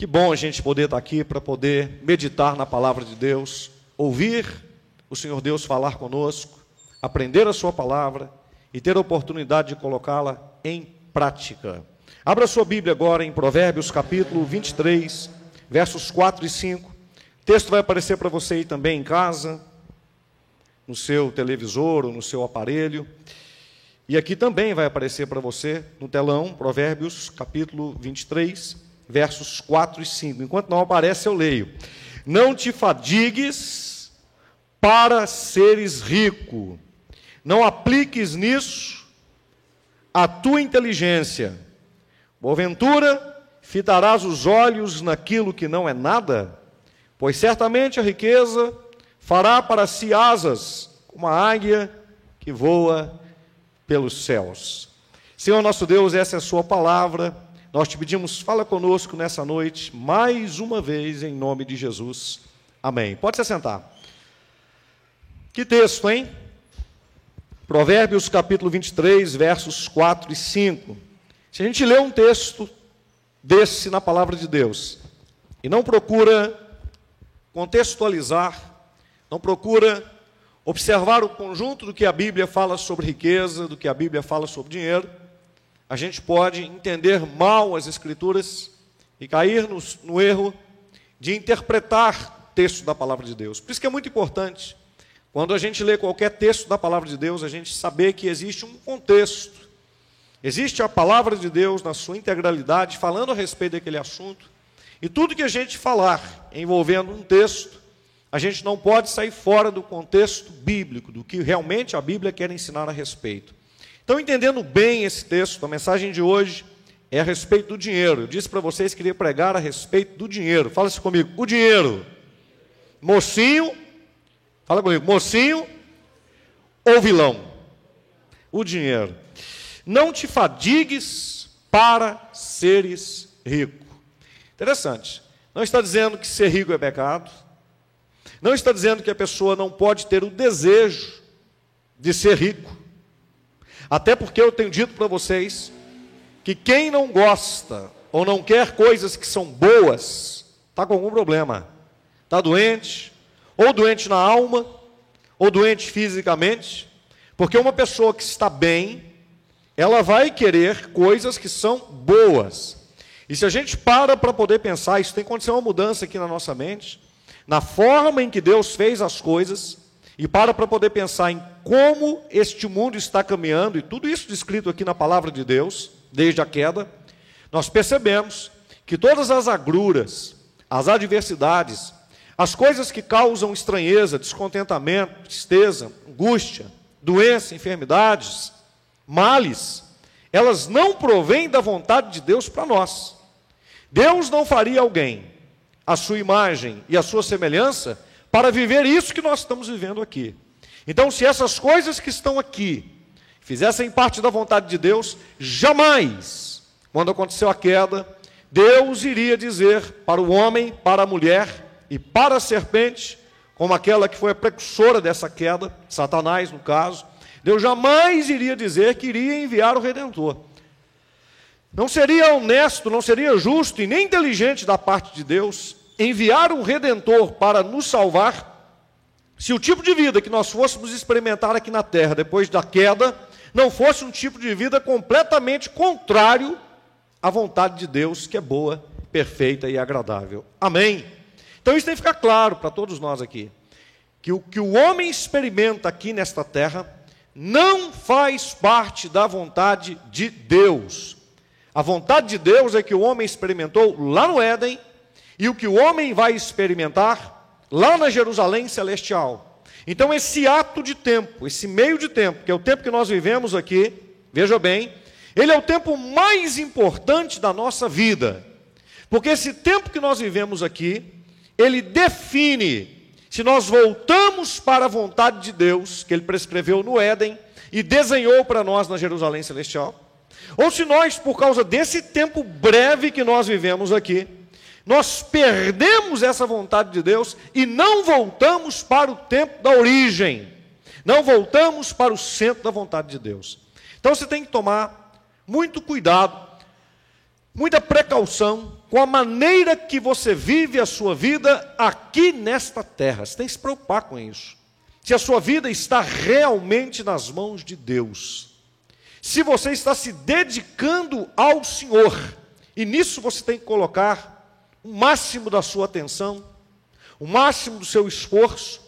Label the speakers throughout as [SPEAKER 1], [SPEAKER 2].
[SPEAKER 1] Que bom a gente poder estar aqui para poder meditar na palavra de Deus, ouvir o Senhor Deus falar conosco, aprender a Sua palavra e ter a oportunidade de colocá-la em prática. Abra sua Bíblia agora em Provérbios capítulo 23, versos 4 e 5. O texto vai aparecer para você aí também em casa, no seu televisor ou no seu aparelho. E aqui também vai aparecer para você no telão, Provérbios capítulo 23, versos 4 e 5. Enquanto não aparece, eu leio: Não te fadigues para seres rico, não apliques nisso a tua inteligência. Porventura, fitarás os olhos naquilo que não é nada, pois certamente a riqueza fará para si asas, como a águia que voa pelos céus. Senhor nosso Deus, essa é a Sua palavra. Nós te pedimos, fala conosco nessa noite, mais uma vez, em nome de Jesus. Amém. Pode se sentar. Que texto, hein? Provérbios capítulo 23, versos 4 e 5. Se a gente lê um texto desse na palavra de Deus e não procura contextualizar, não procura observar o conjunto do que a Bíblia fala sobre riqueza, do que a Bíblia fala sobre dinheiro, a gente pode entender mal as Escrituras e cair no, no erro de interpretar texto da palavra de Deus. Por isso que é muito importante, quando a gente lê qualquer texto da palavra de Deus, a gente saber que existe um contexto. Existe a palavra de Deus na sua integralidade, falando a respeito daquele assunto. E tudo que a gente falar envolvendo um texto, a gente não pode sair fora do contexto bíblico, do que realmente a Bíblia quer ensinar a respeito. Então, entendendo bem esse texto, a mensagem de hoje é a respeito do dinheiro. Eu disse para vocês que queria pregar a respeito do dinheiro. Fala-se comigo, o dinheiro. Mocinho, fala comigo, mocinho ou vilão? O dinheiro. Não te fadigues para seres rico. Interessante. Não está dizendo que ser rico é pecado. Não está dizendo que a pessoa não pode ter o desejo de ser rico. Até porque eu tenho dito para vocês que quem não gosta ou não quer coisas que são boas, está com algum problema. Está doente, ou doente na alma, ou doente fisicamente, porque uma pessoa que está bem, ela vai querer coisas que são boas. E se a gente para para poder pensar, isso tem que acontecer uma mudança aqui na nossa mente, na forma em que Deus fez as coisas, e para para poder pensar em como este mundo está caminhando, e tudo isso descrito aqui na palavra de Deus, desde a queda, nós percebemos que todas as agruras, as adversidades, as coisas que causam estranheza, descontentamento, tristeza, angústia, doença, enfermidades, males, elas não provêm da vontade de Deus para nós. Deus não faria alguém, a sua imagem e a sua semelhança, para viver isso que nós estamos vivendo aqui. Então, se essas coisas que estão aqui fizessem parte da vontade de Deus, jamais, quando aconteceu a queda, Deus iria dizer para o homem, para a mulher e para a serpente, como aquela que foi a precursora dessa queda, Satanás no caso, Deus jamais iria dizer que iria enviar o redentor. Não seria honesto, não seria justo e nem inteligente da parte de Deus enviar um redentor para nos salvar, se o tipo de vida que nós fôssemos experimentar aqui na terra depois da queda não fosse um tipo de vida completamente contrário à vontade de Deus, que é boa, perfeita e agradável. Amém? Então isso tem que ficar claro para todos nós aqui. Que o que o homem experimenta aqui nesta terra não faz parte da vontade de Deus. A vontade de Deus é que o homem experimentou lá no Éden e o que o homem vai experimentar lá na Jerusalém celestial. Então, esse ato de tempo, esse meio de tempo, que é o tempo que nós vivemos aqui, veja bem, ele é o tempo mais importante da nossa vida. Porque esse tempo que nós vivemos aqui, ele define se nós voltamos para a vontade de Deus, que ele prescreveu no Éden e desenhou para nós na Jerusalém celestial, ou se nós, por causa desse tempo breve que nós vivemos aqui, nós perdemos essa vontade de Deus e não voltamos para o tempo da origem, não voltamos para o centro da vontade de Deus. Então você tem que tomar muito cuidado, muita precaução com a maneira que você vive a sua vida aqui nesta terra. Você tem que se preocupar com isso. Se a sua vida está realmente nas mãos de Deus. Se você está se dedicando ao Senhor. E nisso você tem que colocar o máximo da sua atenção, o máximo do seu esforço,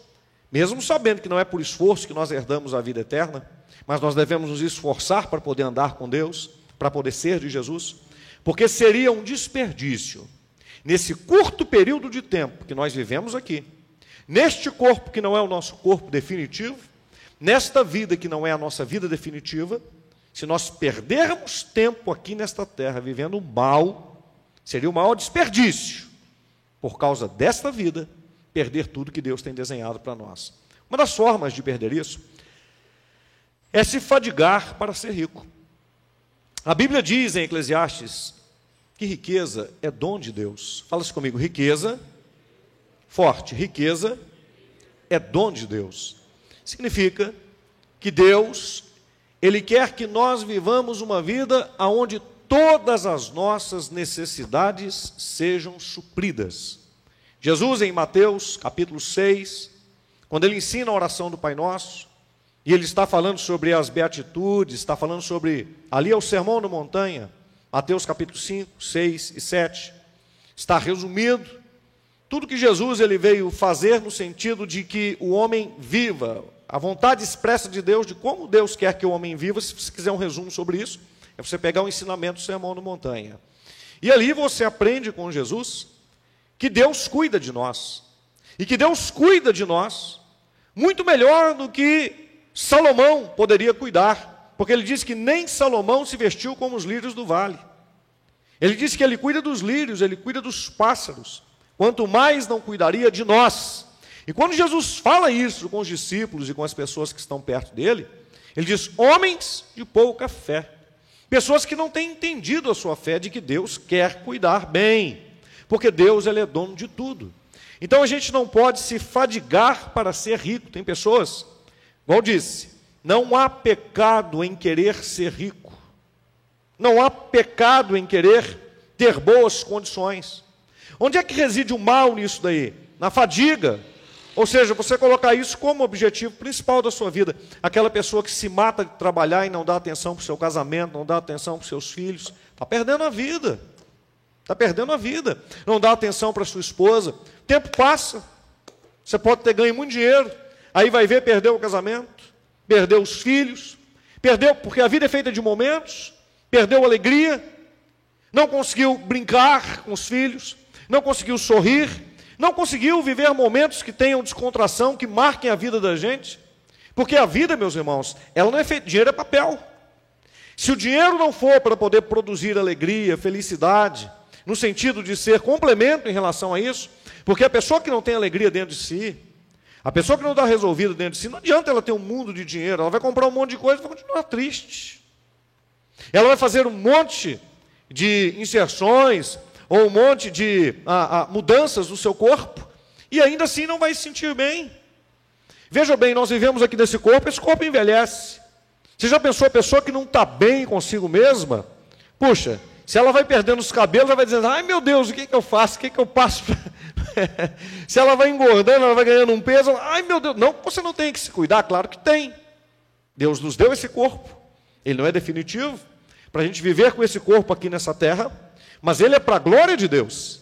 [SPEAKER 1] mesmo sabendo que não é por esforço que nós herdamos a vida eterna, mas nós devemos nos esforçar para poder andar com Deus, para poder ser de Jesus. Porque seria um desperdício, nesse curto período de tempo que nós vivemos aqui, neste corpo que não é o nosso corpo definitivo, nesta vida que não é a nossa vida definitiva, se nós perdermos tempo aqui nesta terra vivendo mal, seria o maior desperdício, por causa desta vida, perder tudo que Deus tem desenhado para nós. Uma das formas de perder isso é se fadigar para ser rico. A Bíblia diz em Eclesiastes que riqueza é dom de Deus. Fala-se comigo, riqueza, forte, riqueza é dom de Deus. Significa que Deus, Ele quer que nós vivamos uma vida onde todas as nossas necessidades sejam supridas. Jesus, em Mateus capítulo 6, quando ele ensina a oração do Pai Nosso, e ele está falando sobre as beatitudes, está falando sobre. Ali é o sermão da montanha, Mateus capítulo 5, 6 e 7. Está resumido tudo que Jesus ele veio fazer no sentido de que o homem viva, a vontade expressa de Deus de como Deus quer que o homem viva. Se quiser um resumo sobre isso, é você pegar o ensinamento do sermão da montanha. E ali você aprende com Jesus que Deus cuida de nós. E que Deus cuida de nós muito melhor do que Salomão poderia cuidar, porque ele diz que nem Salomão se vestiu como os lírios do vale. Ele diz que ele cuida dos lírios, ele cuida dos pássaros. Quanto mais não cuidaria de nós. E quando Jesus fala isso com os discípulos e com as pessoas que estão perto dele, ele diz: homens de pouca fé. Pessoas que não têm entendido a sua fé de que Deus quer cuidar bem, porque Deus ele é dono de tudo. Então a gente não pode se fadigar para ser rico. Tem pessoas Igual disse, não há pecado em querer ser rico. Não há pecado em querer ter boas condições. Onde é que reside o mal nisso daí? Na fadiga. Ou seja, você colocar isso como objetivo principal da sua vida. Aquela pessoa que se mata de trabalhar e não dá atenção para o seu casamento, não dá atenção para os seus filhos, está perdendo a vida. Está perdendo a vida. Não dá atenção para sua esposa. O tempo passa. Você pode ter ganho muito dinheiro, Aí vai ver, perdeu o casamento, perdeu os filhos, perdeu, porque a vida é feita de momentos, perdeu alegria, não conseguiu brincar com os filhos, não conseguiu sorrir, não conseguiu viver momentos que tenham descontração, que marquem a vida da gente. Porque a vida, meus irmãos, ela não é feita, dinheiro é papel. Se o dinheiro não for para poder produzir alegria, felicidade, no sentido de ser complemento em relação a isso, porque a pessoa que não tem alegria dentro de si, a pessoa que não está resolvida dentro de si, não adianta ela ter um mundo de dinheiro, ela vai comprar um monte de coisa e vai continuar triste. Ela vai fazer um monte de inserções ou um monte de ah, ah, mudanças no seu corpo e ainda assim não vai se sentir bem. Veja bem, nós vivemos aqui nesse corpo, esse corpo envelhece. Você já pensou a pessoa que não está bem consigo mesma? Puxa, se ela vai perdendo os cabelos, ela vai dizendo: ai meu Deus, o que, que eu faço? O que, que eu passo? Se ela vai engordando, ela vai ganhando um peso, ai meu Deus, não, você não tem que se cuidar, claro que tem. Deus nos deu esse corpo, ele não é definitivo, para a gente viver com esse corpo aqui nessa terra, mas ele é para a glória de Deus,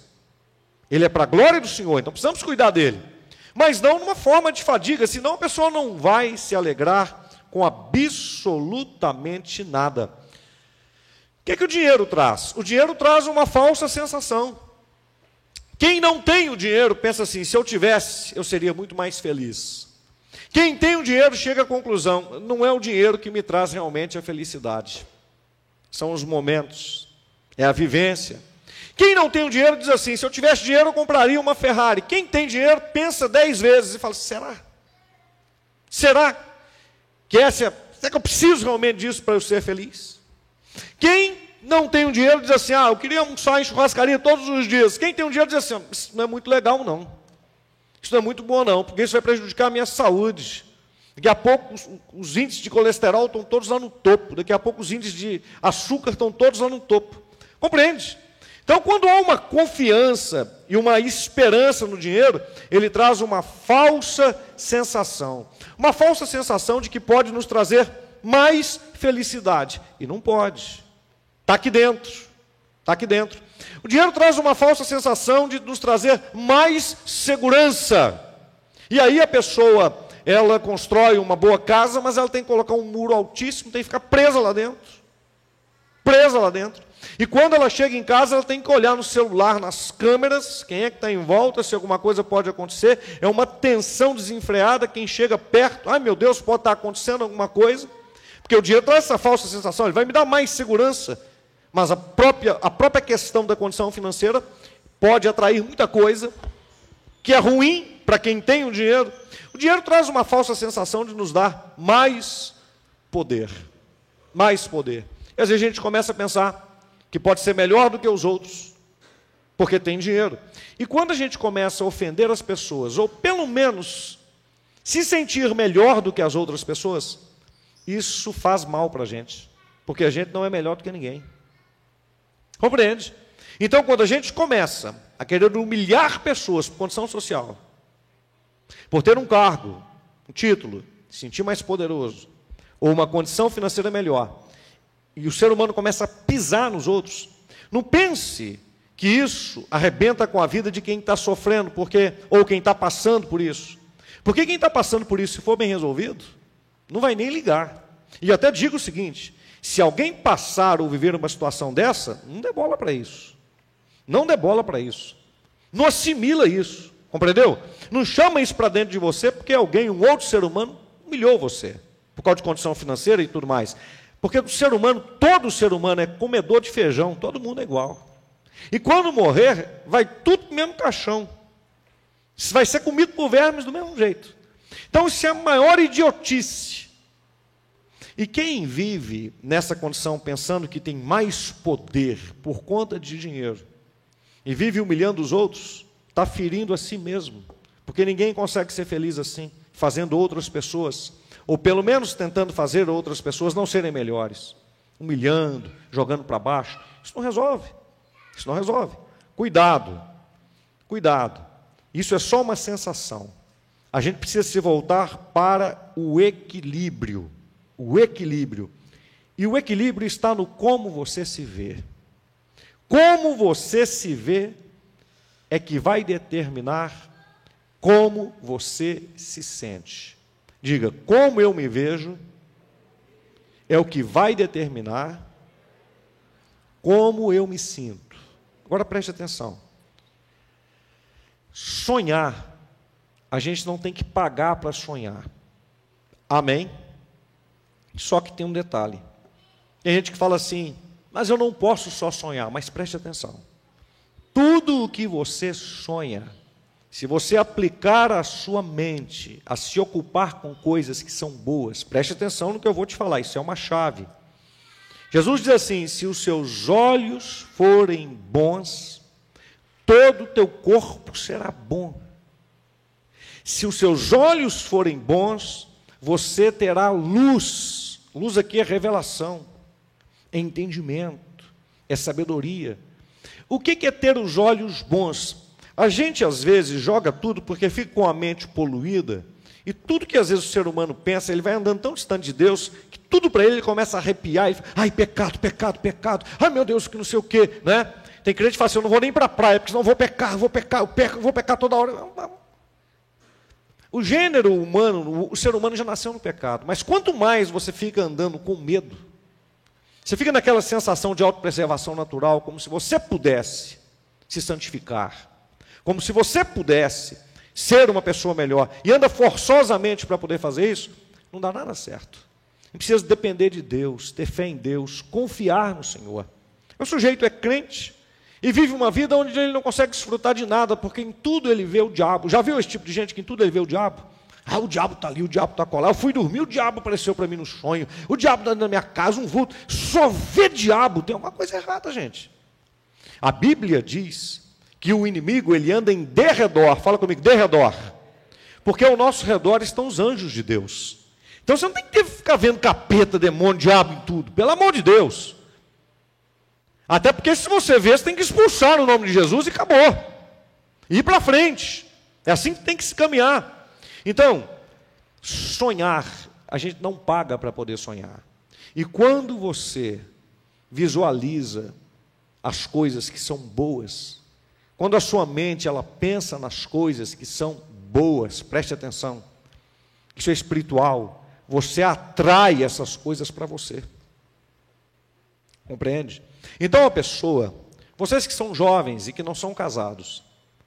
[SPEAKER 1] ele é para a glória do Senhor, então precisamos cuidar dele, mas não numa forma de fadiga, senão a pessoa não vai se alegrar com absolutamente nada. O que, é que o dinheiro traz? O dinheiro traz uma falsa sensação. Quem não tem o dinheiro pensa assim: se eu tivesse, eu seria muito mais feliz. Quem tem o dinheiro chega à conclusão: não é o dinheiro que me traz realmente a felicidade, são os momentos, é a vivência. Quem não tem o dinheiro diz assim: se eu tivesse dinheiro, eu compraria uma Ferrari. Quem tem dinheiro pensa dez vezes e fala: será? Será que essa, será que eu preciso realmente disso para eu ser feliz? Quem não tem um dinheiro diz assim: ah, eu queria almoçar em churrascaria todos os dias. Quem tem um dinheiro diz assim: isso não é muito legal, não. Isso não é muito bom, não, porque isso vai prejudicar a minha saúde. Daqui a pouco os, os índices de colesterol estão todos lá no topo. Daqui a pouco os índices de açúcar estão todos lá no topo. Compreende? Então, quando há uma confiança e uma esperança no dinheiro, ele traz uma falsa sensação. Uma falsa sensação de que pode nos trazer mais felicidade. E não pode. Está aqui dentro. Está aqui dentro. O dinheiro traz uma falsa sensação de nos trazer mais segurança. E aí a pessoa, ela constrói uma boa casa, mas ela tem que colocar um muro altíssimo, tem que ficar presa lá dentro. Presa lá dentro. E quando ela chega em casa, ela tem que olhar no celular, nas câmeras, quem é que está em volta, se alguma coisa pode acontecer. É uma tensão desenfreada. Quem chega perto, ai meu Deus, pode estar acontecendo alguma coisa. Porque o dinheiro traz essa falsa sensação, ele vai me dar mais segurança. Mas a própria, a própria questão da condição financeira pode atrair muita coisa que é ruim para quem tem o dinheiro. O dinheiro traz uma falsa sensação de nos dar mais poder. Mais poder. E às vezes a gente começa a pensar, que pode ser melhor do que os outros, porque tem dinheiro. E quando a gente começa a ofender as pessoas, ou pelo menos se sentir melhor do que as outras pessoas, isso faz mal para a gente, porque a gente não é melhor do que ninguém. Compreende? Então, quando a gente começa a querer humilhar pessoas por condição social, por ter um cargo, um título, se sentir mais poderoso, ou uma condição financeira melhor, e o ser humano começa a pisar nos outros, não pense que isso arrebenta com a vida de quem está sofrendo, porque ou quem está passando por isso. Porque quem está passando por isso, se for bem resolvido, não vai nem ligar. E até digo o seguinte: se alguém passar ou viver uma situação dessa, não dê bola para isso. Não dê bola para isso. Não assimila isso. Compreendeu? Não chama isso para dentro de você porque alguém, um outro ser humano, humilhou você. Por causa de condição financeira e tudo mais. Porque o ser humano, todo ser humano é comedor de feijão, todo mundo é igual. E quando morrer, vai tudo para o mesmo caixão. Vai ser comido por vermes do mesmo jeito. Então isso é a maior idiotice. E quem vive nessa condição pensando que tem mais poder por conta de dinheiro e vive humilhando os outros, está ferindo a si mesmo. Porque ninguém consegue ser feliz assim, fazendo outras pessoas ou pelo menos tentando fazer outras pessoas não serem melhores, humilhando, jogando para baixo. Isso não resolve. Isso não resolve. Cuidado, cuidado. Isso é só uma sensação. A gente precisa se voltar para o equilíbrio. O equilíbrio. E o equilíbrio está no como você se vê. Como você se vê é que vai determinar como você se sente. Diga, como eu me vejo é o que vai determinar como eu me sinto. Agora preste atenção. Sonhar, a gente não tem que pagar para sonhar. Amém? Só que tem um detalhe. Tem gente que fala assim, mas eu não posso só sonhar, mas preste atenção. Tudo o que você sonha, se você aplicar a sua mente a se ocupar com coisas que são boas, preste atenção no que eu vou te falar, isso é uma chave. Jesus diz assim: se os seus olhos forem bons, todo o teu corpo será bom. Se os seus olhos forem bons, você terá luz. Luz aqui é revelação, é entendimento, é sabedoria. O que é ter os olhos bons? A gente às vezes joga tudo porque fica com a mente poluída e tudo que às vezes o ser humano pensa, ele vai andando tão distante de Deus que tudo para ele ele começa a arrepiar e ai, pecado, pecado, pecado, ai meu Deus, que não sei o quê, né? Tem crente que fala assim, eu não vou nem para a praia, porque senão vou pecar, vou pecar, eu peco, vou pecar toda hora. O gênero humano, o ser humano já nasceu no pecado, mas quanto mais você fica andando com medo, você fica naquela sensação de autopreservação natural, como se você pudesse se santificar, como se você pudesse ser uma pessoa melhor e anda forçosamente para poder fazer isso, não dá nada certo. Gente precisa depender de Deus, ter fé em Deus, confiar no Senhor. O sujeito é crente e vive uma vida onde ele não consegue desfrutar de nada, porque em tudo ele vê o diabo. Já viu esse tipo de gente que em tudo ele vê o diabo? Ah, o diabo está ali, o diabo está colar. Eu fui dormir, o diabo apareceu para mim no sonho. O diabo está na minha casa, um vulto. Só vê diabo. Tem alguma coisa errada, gente. A Bíblia diz que o inimigo ele anda em derredor, fala comigo, derredor, porque ao nosso redor estão os anjos de Deus. Então você não tem que ficar vendo capeta, demônio, diabo em tudo, pelo amor de Deus. Até porque se você vê, você tem que expulsar o nome de Jesus e acabou. Ir para frente. É assim que tem que se caminhar. Então, sonhar, a gente não paga para poder sonhar. E quando você visualiza as coisas que são boas, quando a sua mente ela pensa nas coisas que são boas, preste atenção. Isso é espiritual. Você atrai essas coisas para você. Compreende? Então a pessoa, vocês que são jovens e que não são casados,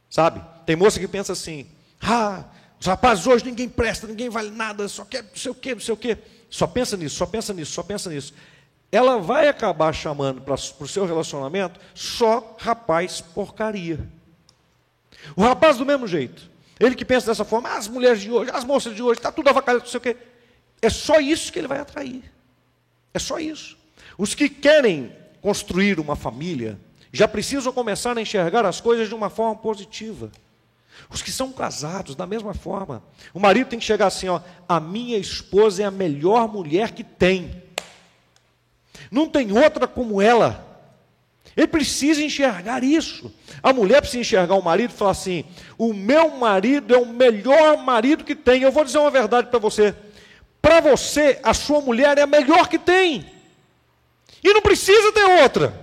[SPEAKER 1] sabe? Tem moça que pensa assim: "Ah, os rapazes hoje ninguém presta, ninguém vale nada, só quer não sei o quê, não sei o quê". Só pensa nisso, só pensa nisso, só pensa nisso. Ela vai acabar chamando para o seu relacionamento só rapaz porcaria. O rapaz do mesmo jeito. Ele que pensa dessa forma, ah, as mulheres de hoje, as moças de hoje, está tudo avacalhado, não sei o quê. É só isso que ele vai atrair. É só isso. Os que querem construir uma família já precisam começar a enxergar as coisas de uma forma positiva. Os que são casados, da mesma forma. O marido tem que chegar assim: ó, a minha esposa é a melhor mulher que tem. Não tem outra como ela. Ele precisa enxergar isso. A mulher precisa enxergar o marido e falar assim: o meu marido é o melhor marido que tem. Eu vou dizer uma verdade para você. Para você, a sua mulher é a melhor que tem. E não precisa ter outra.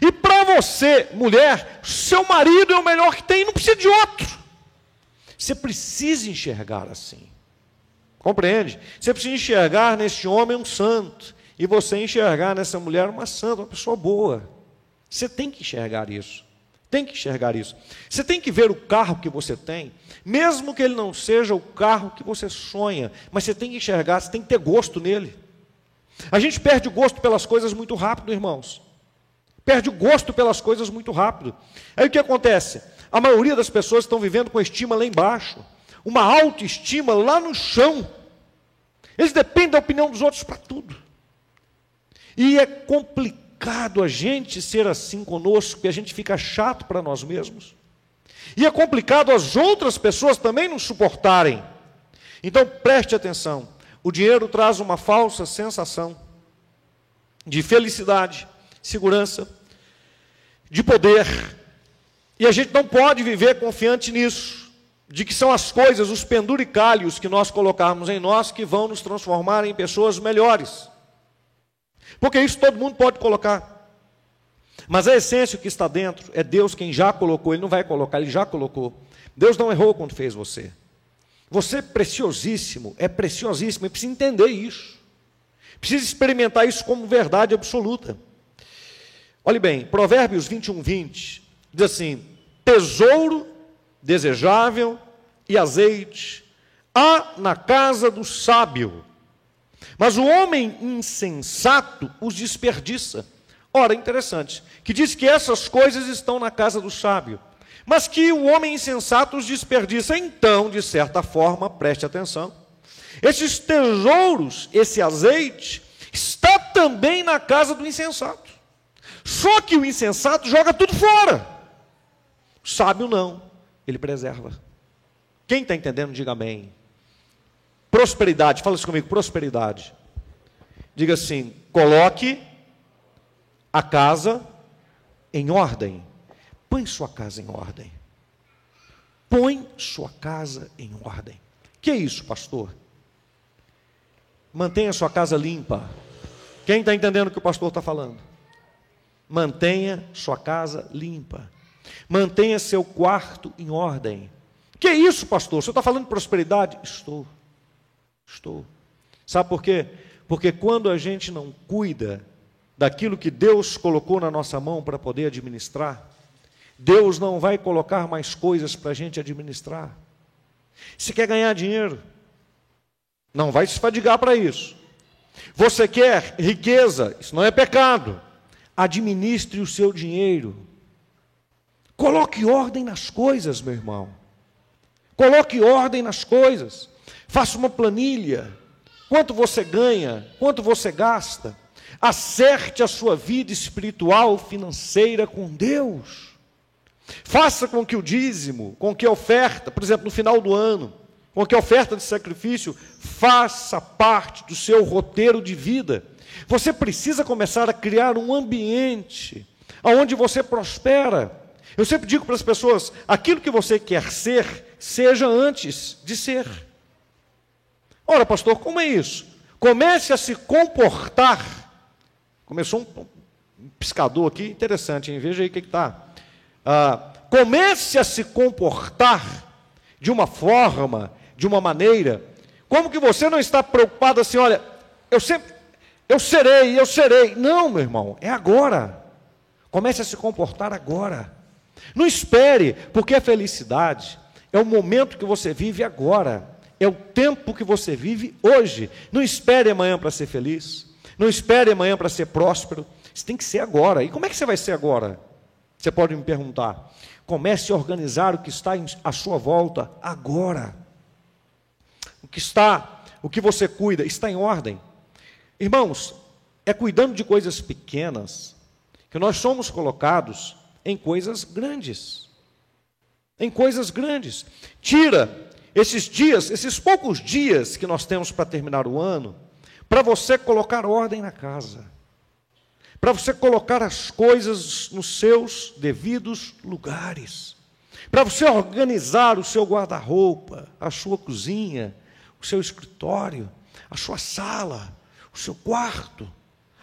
[SPEAKER 1] E para você, mulher, seu marido é o melhor que tem, não precisa de outro. Você precisa enxergar assim. Compreende? Você precisa enxergar nesse homem um santo. E você enxergar nessa mulher uma santa, uma pessoa boa. Você tem que enxergar isso. Tem que enxergar isso. Você tem que ver o carro que você tem, mesmo que ele não seja o carro que você sonha, mas você tem que enxergar, você tem que ter gosto nele. A gente perde o gosto pelas coisas muito rápido, irmãos. Perde o gosto pelas coisas muito rápido. Aí o que acontece? A maioria das pessoas estão vivendo com estima lá embaixo, uma autoestima lá no chão. Eles dependem da opinião dos outros para tudo. E é complicado a gente ser assim conosco, porque a gente fica chato para nós mesmos. E é complicado as outras pessoas também nos suportarem. Então preste atenção. O dinheiro traz uma falsa sensação de felicidade, segurança, de poder. E a gente não pode viver confiante nisso, de que são as coisas, os penduricalhos que nós colocarmos em nós que vão nos transformar em pessoas melhores. Porque isso todo mundo pode colocar. Mas a essência que está dentro é Deus quem já colocou, Ele não vai colocar, Ele já colocou. Deus não errou quando fez você. Você é preciosíssimo, é preciosíssimo, e precisa entender isso. Precisa experimentar isso como verdade absoluta. Olhe bem, Provérbios 21, 20 diz assim: tesouro desejável e azeite há na casa do sábio, mas o homem insensato os desperdiça. Ora, interessante, que diz que essas coisas estão na casa do sábio mas que o homem insensato os desperdiça. Então, de certa forma, preste atenção, esses tesouros, esse azeite, está também na casa do insensato. Só que o insensato joga tudo fora. O sábio não, ele preserva. Quem está entendendo, diga amém. Prosperidade, fala isso comigo, prosperidade. Diga assim: coloque a casa em ordem. Põe sua casa em ordem. Põe sua casa em ordem. Que é isso, pastor? Mantenha sua casa limpa. Quem está entendendo o que o pastor está falando? Mantenha sua casa limpa. Mantenha seu quarto em ordem. Que é isso, pastor? Você está falando de prosperidade? Estou. Estou. Sabe por quê? Porque quando a gente não cuida daquilo que Deus colocou na nossa mão para poder administrar, Deus não vai colocar mais coisas para a gente administrar. Se quer ganhar dinheiro, não vai se fadigar para isso. Você quer riqueza, isso não é pecado. Administre o seu dinheiro. Coloque ordem nas coisas, meu irmão. Coloque ordem nas coisas. Faça uma planilha. Quanto você ganha, quanto você gasta. Acerte a sua vida espiritual, financeira com Deus. Faça com que o dízimo, com que a oferta, por exemplo, no final do ano, com que a oferta de sacrifício faça parte do seu roteiro de vida. Você precisa começar a criar um ambiente onde você prospera. Eu sempre digo para as pessoas: aquilo que você quer ser, seja antes de ser. Ora, pastor, como é isso? Comece a se comportar. Começou um, um piscador aqui, interessante, hein? veja aí o que está. Ah, comece a se comportar de uma forma, de uma maneira, como que você não está preocupado assim, olha, eu sempre, eu serei, eu serei. Não, meu irmão, é agora. Comece a se comportar agora. Não espere, porque a felicidade é o momento que você vive agora. É o tempo que você vive hoje. Não espere amanhã para ser feliz. Não espere amanhã para ser próspero. Isso tem que ser agora. E como é que você vai ser agora? Você pode me perguntar. Comece a organizar o que está à sua volta agora. O que está, o que você cuida, está em ordem. Irmãos, é cuidando de coisas pequenas que nós somos colocados em coisas grandes. Em coisas grandes. Tira esses dias, esses poucos dias que nós temos para terminar o ano, para você colocar ordem na casa, para você colocar as coisas nos seus devidos lugares, para você organizar o seu guarda-roupa, a sua cozinha, o seu escritório, a sua sala, o seu quarto,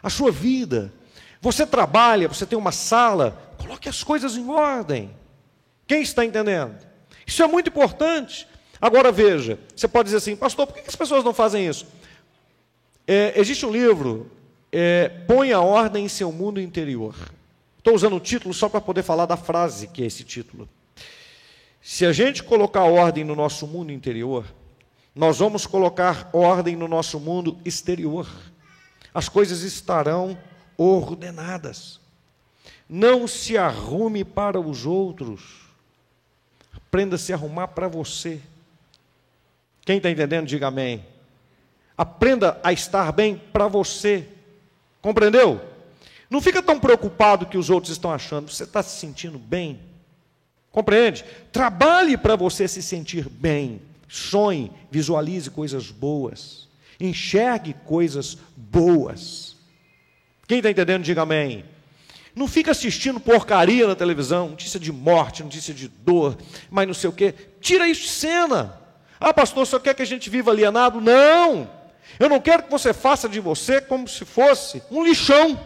[SPEAKER 1] a sua vida. Você trabalha, você tem uma sala, coloque as coisas em ordem. Quem está entendendo? Isso é muito importante. Agora veja, você pode dizer assim, pastor, por que as pessoas não fazem isso? É, existe um livro, é, Põe a Ordem em Seu Mundo Interior. Estou usando o título só para poder falar da frase que é esse título. Se a gente colocar ordem no nosso mundo interior, nós vamos colocar ordem no nosso mundo exterior. As coisas estarão ordenadas. Não se arrume para os outros. Aprenda a se arrumar para você. Quem está entendendo, diga amém. Aprenda a estar bem para você. Compreendeu? Não fica tão preocupado que os outros estão achando. Você está se sentindo bem? Compreende? Trabalhe para você se sentir bem. Sonhe, visualize coisas boas. Enxergue coisas boas. Quem está entendendo, diga amém. Não fica assistindo porcaria na televisão, notícia de morte, notícia de dor, mas não sei o quê. Tira isso de cena. Ah, pastor, só quer que a gente viva alienado? Não! Eu não quero que você faça de você como se fosse um lixão.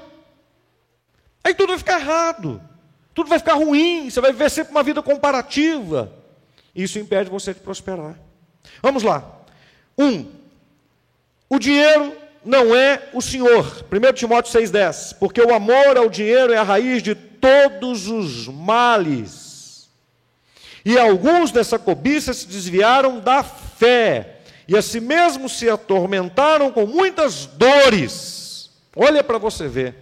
[SPEAKER 1] Aí tudo vai ficar errado. Tudo vai ficar ruim. Você vai viver sempre uma vida comparativa. Isso impede você de prosperar. Vamos lá. Um, o dinheiro não é o Senhor. 1 Timóteo 6,10. Porque o amor ao dinheiro é a raiz de todos os males. E alguns dessa cobiça se desviaram da fé, e a si mesmo se atormentaram com muitas dores. Olha para você ver.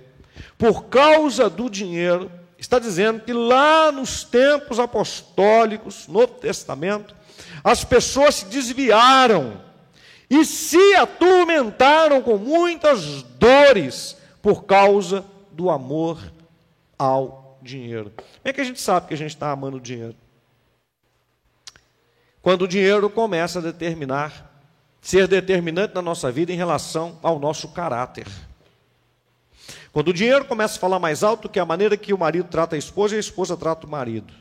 [SPEAKER 1] Por causa do dinheiro, está dizendo que lá nos tempos apostólicos, no Testamento, as pessoas se desviaram e se atormentaram com muitas dores por causa do amor ao dinheiro. Como é que a gente sabe que a gente está amando o dinheiro? Quando o dinheiro começa a determinar, ser determinante na nossa vida em relação ao nosso caráter. Quando o dinheiro começa a falar mais alto que a maneira que o marido trata a esposa e a esposa trata o marido.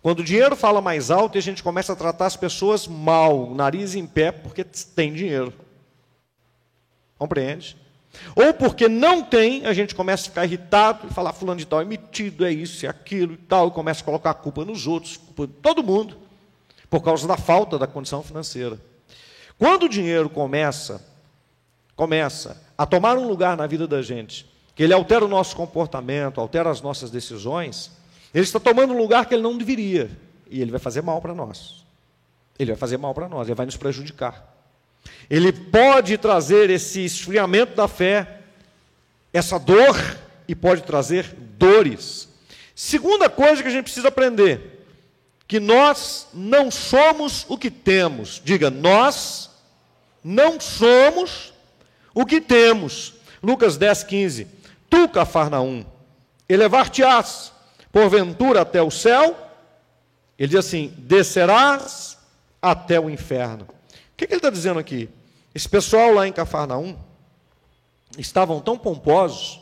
[SPEAKER 1] Quando o dinheiro fala mais alto a gente começa a tratar as pessoas mal, nariz em pé, porque tem dinheiro. Compreende? Ou porque não tem, a gente começa a ficar irritado e falar fulano de tal é metido, é isso, é aquilo e tal, e começa a colocar a culpa nos outros, culpa de todo mundo por causa da falta da condição financeira. Quando o dinheiro começa, começa a tomar um lugar na vida da gente, que ele altera o nosso comportamento, altera as nossas decisões, ele está tomando um lugar que ele não deveria, e ele vai fazer mal para nós. Ele vai fazer mal para nós, ele vai nos prejudicar. Ele pode trazer esse esfriamento da fé, essa dor, e pode trazer dores. Segunda coisa que a gente precisa aprender: que nós não somos o que temos. Diga, nós não somos o que temos. Lucas 10, 15. Tu, Cafarnaum, elevar-te-ás, porventura, até o céu. Ele diz assim: descerás até o inferno. O que, que ele está dizendo aqui? Esse pessoal lá em Cafarnaum estavam tão pomposos,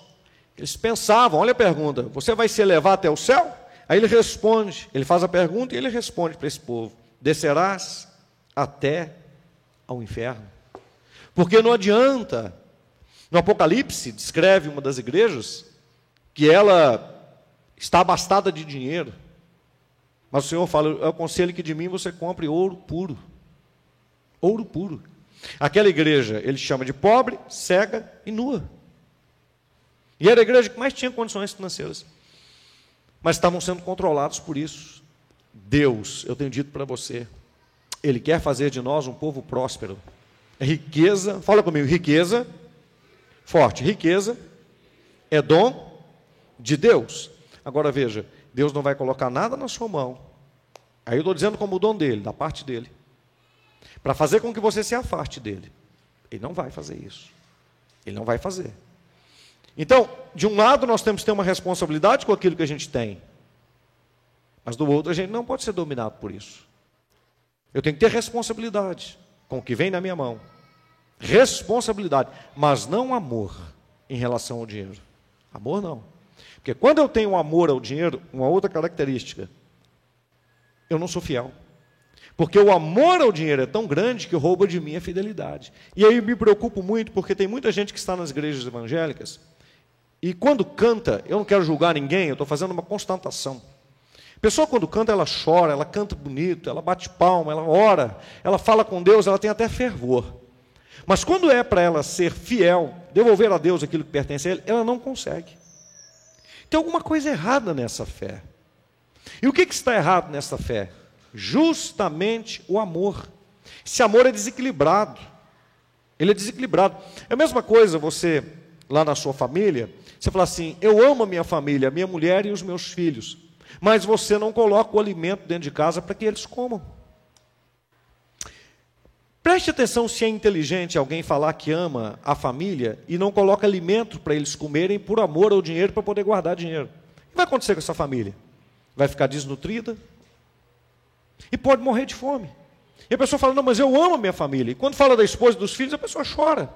[SPEAKER 1] eles pensavam, olha a pergunta, você vai se elevar até o céu? Aí ele responde, ele faz a pergunta e ele responde para esse povo: descerás até ao inferno. Porque não adianta. No Apocalipse, descreve uma das igrejas que ela está abastada de dinheiro. Mas o Senhor fala: eu aconselho que de mim você compre ouro puro. Ouro puro. Aquela igreja ele chama de pobre, cega e nua. E era a igreja que mais tinha condições financeiras. Mas estavam sendo controlados por isso. Deus, eu tenho dito para você, Ele quer fazer de nós um povo próspero. Riqueza, fala comigo, riqueza, forte, riqueza é dom de Deus. Agora veja, Deus não vai colocar nada na sua mão. Aí eu estou dizendo como o dom dele, da parte dele para fazer com que você se afaste dele. Ele não vai fazer isso. Ele não vai fazer. Então, de um lado, nós temos que ter uma responsabilidade com aquilo que a gente tem, mas do outro, a gente não pode ser dominado por isso. Eu tenho que ter responsabilidade com o que vem na minha mão. Responsabilidade, mas não amor em relação ao dinheiro. Amor não. Porque quando eu tenho amor ao dinheiro, uma outra característica, eu não sou fiel. Porque o amor ao dinheiro é tão grande que rouba de mim a fidelidade. E aí eu me preocupo muito, porque tem muita gente que está nas igrejas evangélicas, e quando canta, eu não quero julgar ninguém, eu estou fazendo uma constatação. Pessoa, quando canta, ela chora, ela canta bonito, ela bate palma, ela ora, ela fala com Deus, ela tem até fervor. Mas quando é para ela ser fiel, devolver a Deus aquilo que pertence a Ele, ela não consegue. Tem alguma coisa errada nessa fé. E o que, que está errado nessa fé? justamente o amor. Esse amor é desequilibrado. Ele é desequilibrado. É a mesma coisa você, lá na sua família, você fala assim: eu amo a minha família, minha mulher e os meus filhos, mas você não coloca o alimento dentro de casa para que eles comam. Preste atenção se é inteligente alguém falar que ama a família e não coloca alimento para eles comerem por amor ao dinheiro para poder guardar dinheiro. O que vai acontecer com essa família? Vai ficar desnutrida, e pode morrer de fome. E a pessoa fala: Não, mas eu amo a minha família. E quando fala da esposa e dos filhos, a pessoa chora.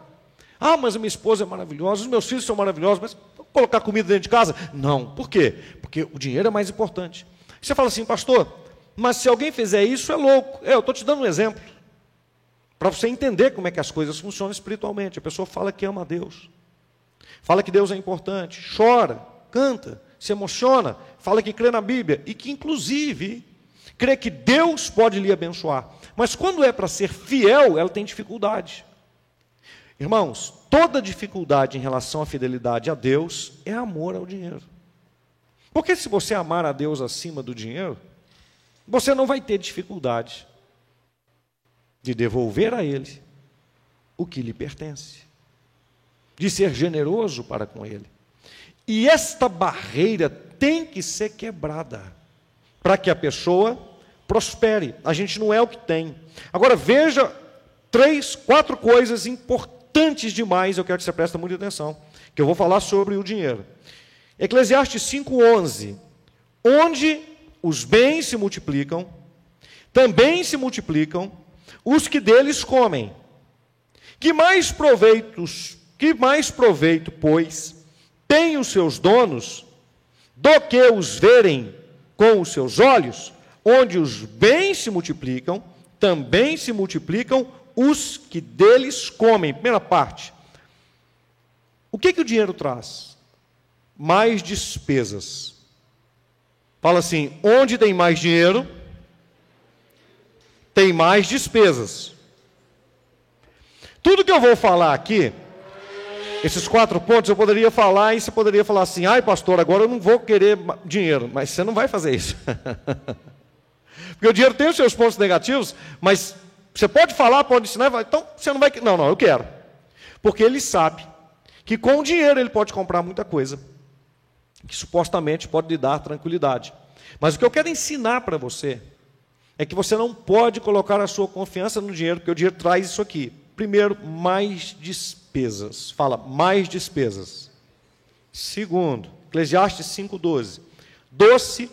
[SPEAKER 1] Ah, mas a minha esposa é maravilhosa, os meus filhos são maravilhosos, mas colocar comida dentro de casa? Não. Por quê? Porque o dinheiro é mais importante. Você fala assim, pastor, mas se alguém fizer isso, é louco. É, eu estou te dando um exemplo. Para você entender como é que as coisas funcionam espiritualmente. A pessoa fala que ama a Deus. Fala que Deus é importante. Chora, canta, se emociona. Fala que crê na Bíblia. E que, inclusive, crê que Deus pode lhe abençoar. Mas quando é para ser fiel, ela tem dificuldade. Irmãos, toda dificuldade em relação à fidelidade a Deus é amor ao dinheiro. Porque se você amar a Deus acima do dinheiro, você não vai ter dificuldade de devolver a Ele o que lhe pertence, de ser generoso para com Ele. E esta barreira tem que ser quebrada para que a pessoa prospere. A gente não é o que tem. Agora veja três, quatro coisas importantes demais, eu quero que você preste muita atenção, que eu vou falar sobre o dinheiro. Eclesiastes 5:11, onde os bens se multiplicam, também se multiplicam os que deles comem. Que mais proveitos, que mais proveito, pois, têm os seus donos do que os verem com os seus olhos, onde os bens se multiplicam, também se multiplicam os que deles comem. Primeira parte. O que, que o dinheiro traz? Mais despesas. Fala assim: onde tem mais dinheiro, tem mais despesas. Tudo que eu vou falar aqui esses quatro pontos eu poderia falar e você poderia falar assim: ai, pastor, agora eu não vou querer dinheiro. Mas você não vai fazer isso. Porque o dinheiro tem os seus pontos negativos, mas você pode falar, pode ensinar, então você não vai. Não, não, eu quero. Porque ele sabe que com o dinheiro ele pode comprar muita coisa, que supostamente pode lhe dar tranquilidade. Mas o que eu quero ensinar para você é que você não pode colocar a sua confiança no dinheiro, porque o dinheiro traz isso aqui. Primeiro, mais despesas. Fala, mais despesas. Segundo, Eclesiastes 5,12. Doce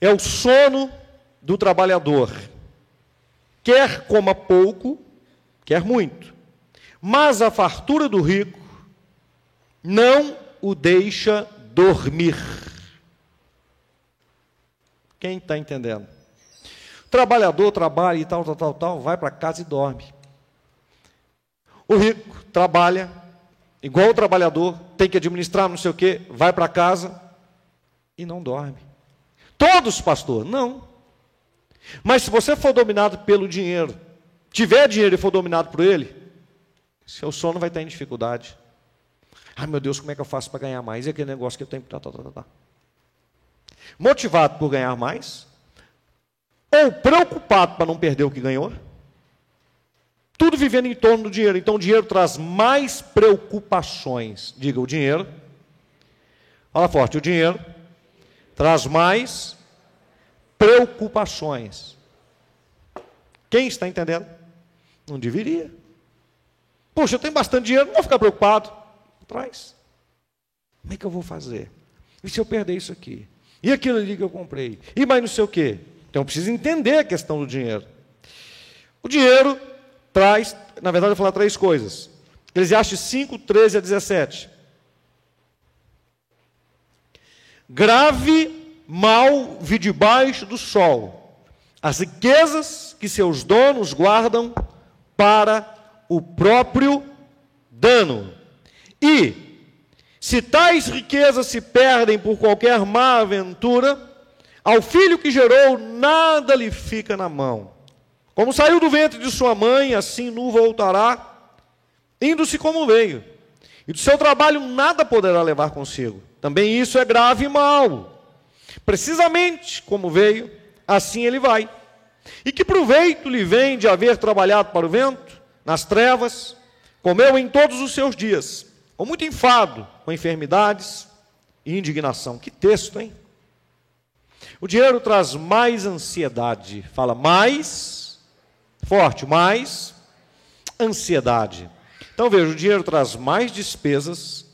[SPEAKER 1] é o sono do trabalhador, quer coma pouco, quer muito. Mas a fartura do rico não o deixa dormir. Quem está entendendo? Trabalhador trabalha e tal, tal, tal, tal, vai para casa e dorme. O rico trabalha, igual o trabalhador, tem que administrar não sei o quê, vai para casa e não dorme. Todos, pastor? Não. Mas se você for dominado pelo dinheiro, tiver dinheiro e for dominado por ele, seu sono vai estar em dificuldade. Ai meu Deus, como é que eu faço para ganhar mais? E aquele negócio que eu tenho que. Tá, tá, tá, tá. Motivado por ganhar mais, ou preocupado para não perder o que ganhou, tudo vivendo em torno do dinheiro. Então o dinheiro traz mais preocupações. Diga, o dinheiro. Fala forte, o dinheiro traz mais preocupações. Quem está entendendo? Não deveria. Poxa, eu tenho bastante dinheiro, não vou ficar preocupado. Traz. Como é que eu vou fazer? E se eu perder isso aqui? E aquilo ali que eu comprei? E mais não sei o quê? Então preciso entender a questão do dinheiro. O dinheiro traz, na verdade, eu vou falar três coisas. Eclesiastes 5, 13 a 17. Grave mal vi debaixo do sol as riquezas que seus donos guardam para o próprio dano. E, se tais riquezas se perdem por qualquer má aventura, ao filho que gerou nada lhe fica na mão. Como saiu do ventre de sua mãe, assim nu voltará, indo-se como veio. E do seu trabalho nada poderá levar consigo. Também isso é grave e mal. Precisamente como veio, assim ele vai. E que proveito lhe vem de haver trabalhado para o vento, nas trevas, comeu em todos os seus dias, com muito enfado, com enfermidades e indignação. Que texto, hein? O dinheiro traz mais ansiedade. Fala mais, forte, mais ansiedade. Então veja, o dinheiro traz mais despesas,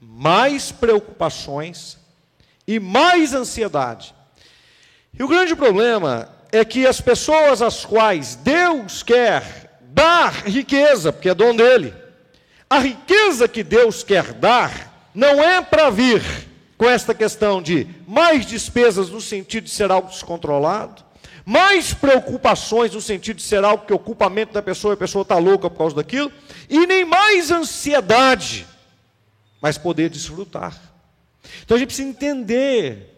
[SPEAKER 1] mais preocupações e mais ansiedade. E o grande problema é que as pessoas às quais Deus quer dar riqueza, porque é dom dele, a riqueza que Deus quer dar não é para vir com esta questão de mais despesas no sentido de ser algo descontrolado, mais preocupações no sentido de ser algo que ocupa a mente da pessoa e a pessoa está louca por causa daquilo, e nem mais ansiedade, mas poder desfrutar. Então a gente precisa entender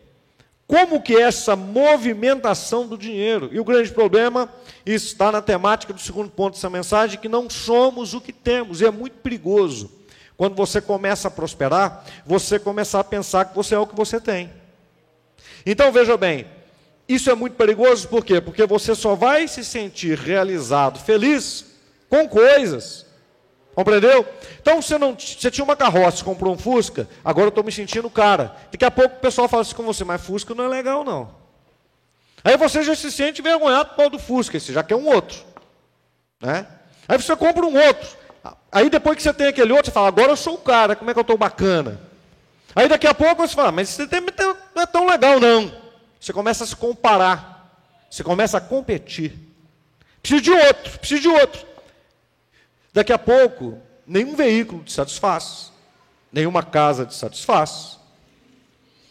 [SPEAKER 1] como que é essa movimentação do dinheiro. E o grande problema está na temática do segundo ponto dessa mensagem, que não somos o que temos, e é muito perigoso. Quando você começa a prosperar, você começar a pensar que você é o que você tem. Então veja bem, isso é muito perigoso por quê? Porque você só vai se sentir realizado, feliz com coisas Compreendeu? Então você não, você tinha uma carroça, comprou um Fusca, agora eu estou me sentindo cara. Daqui a pouco o pessoal fala assim com você, mas Fusca não é legal não. Aí você já se sente envergonhado por causa do Fusca, você já quer um outro. Né? Aí você compra um outro. Aí depois que você tem aquele outro, você fala, agora eu sou o cara, como é que eu estou bacana? Aí daqui a pouco você fala, mas você não é tão legal não. Você começa a se comparar. Você começa a competir. Preciso de outro, preciso de outro. Daqui a pouco, nenhum veículo te satisfaz, nenhuma casa te satisfaz,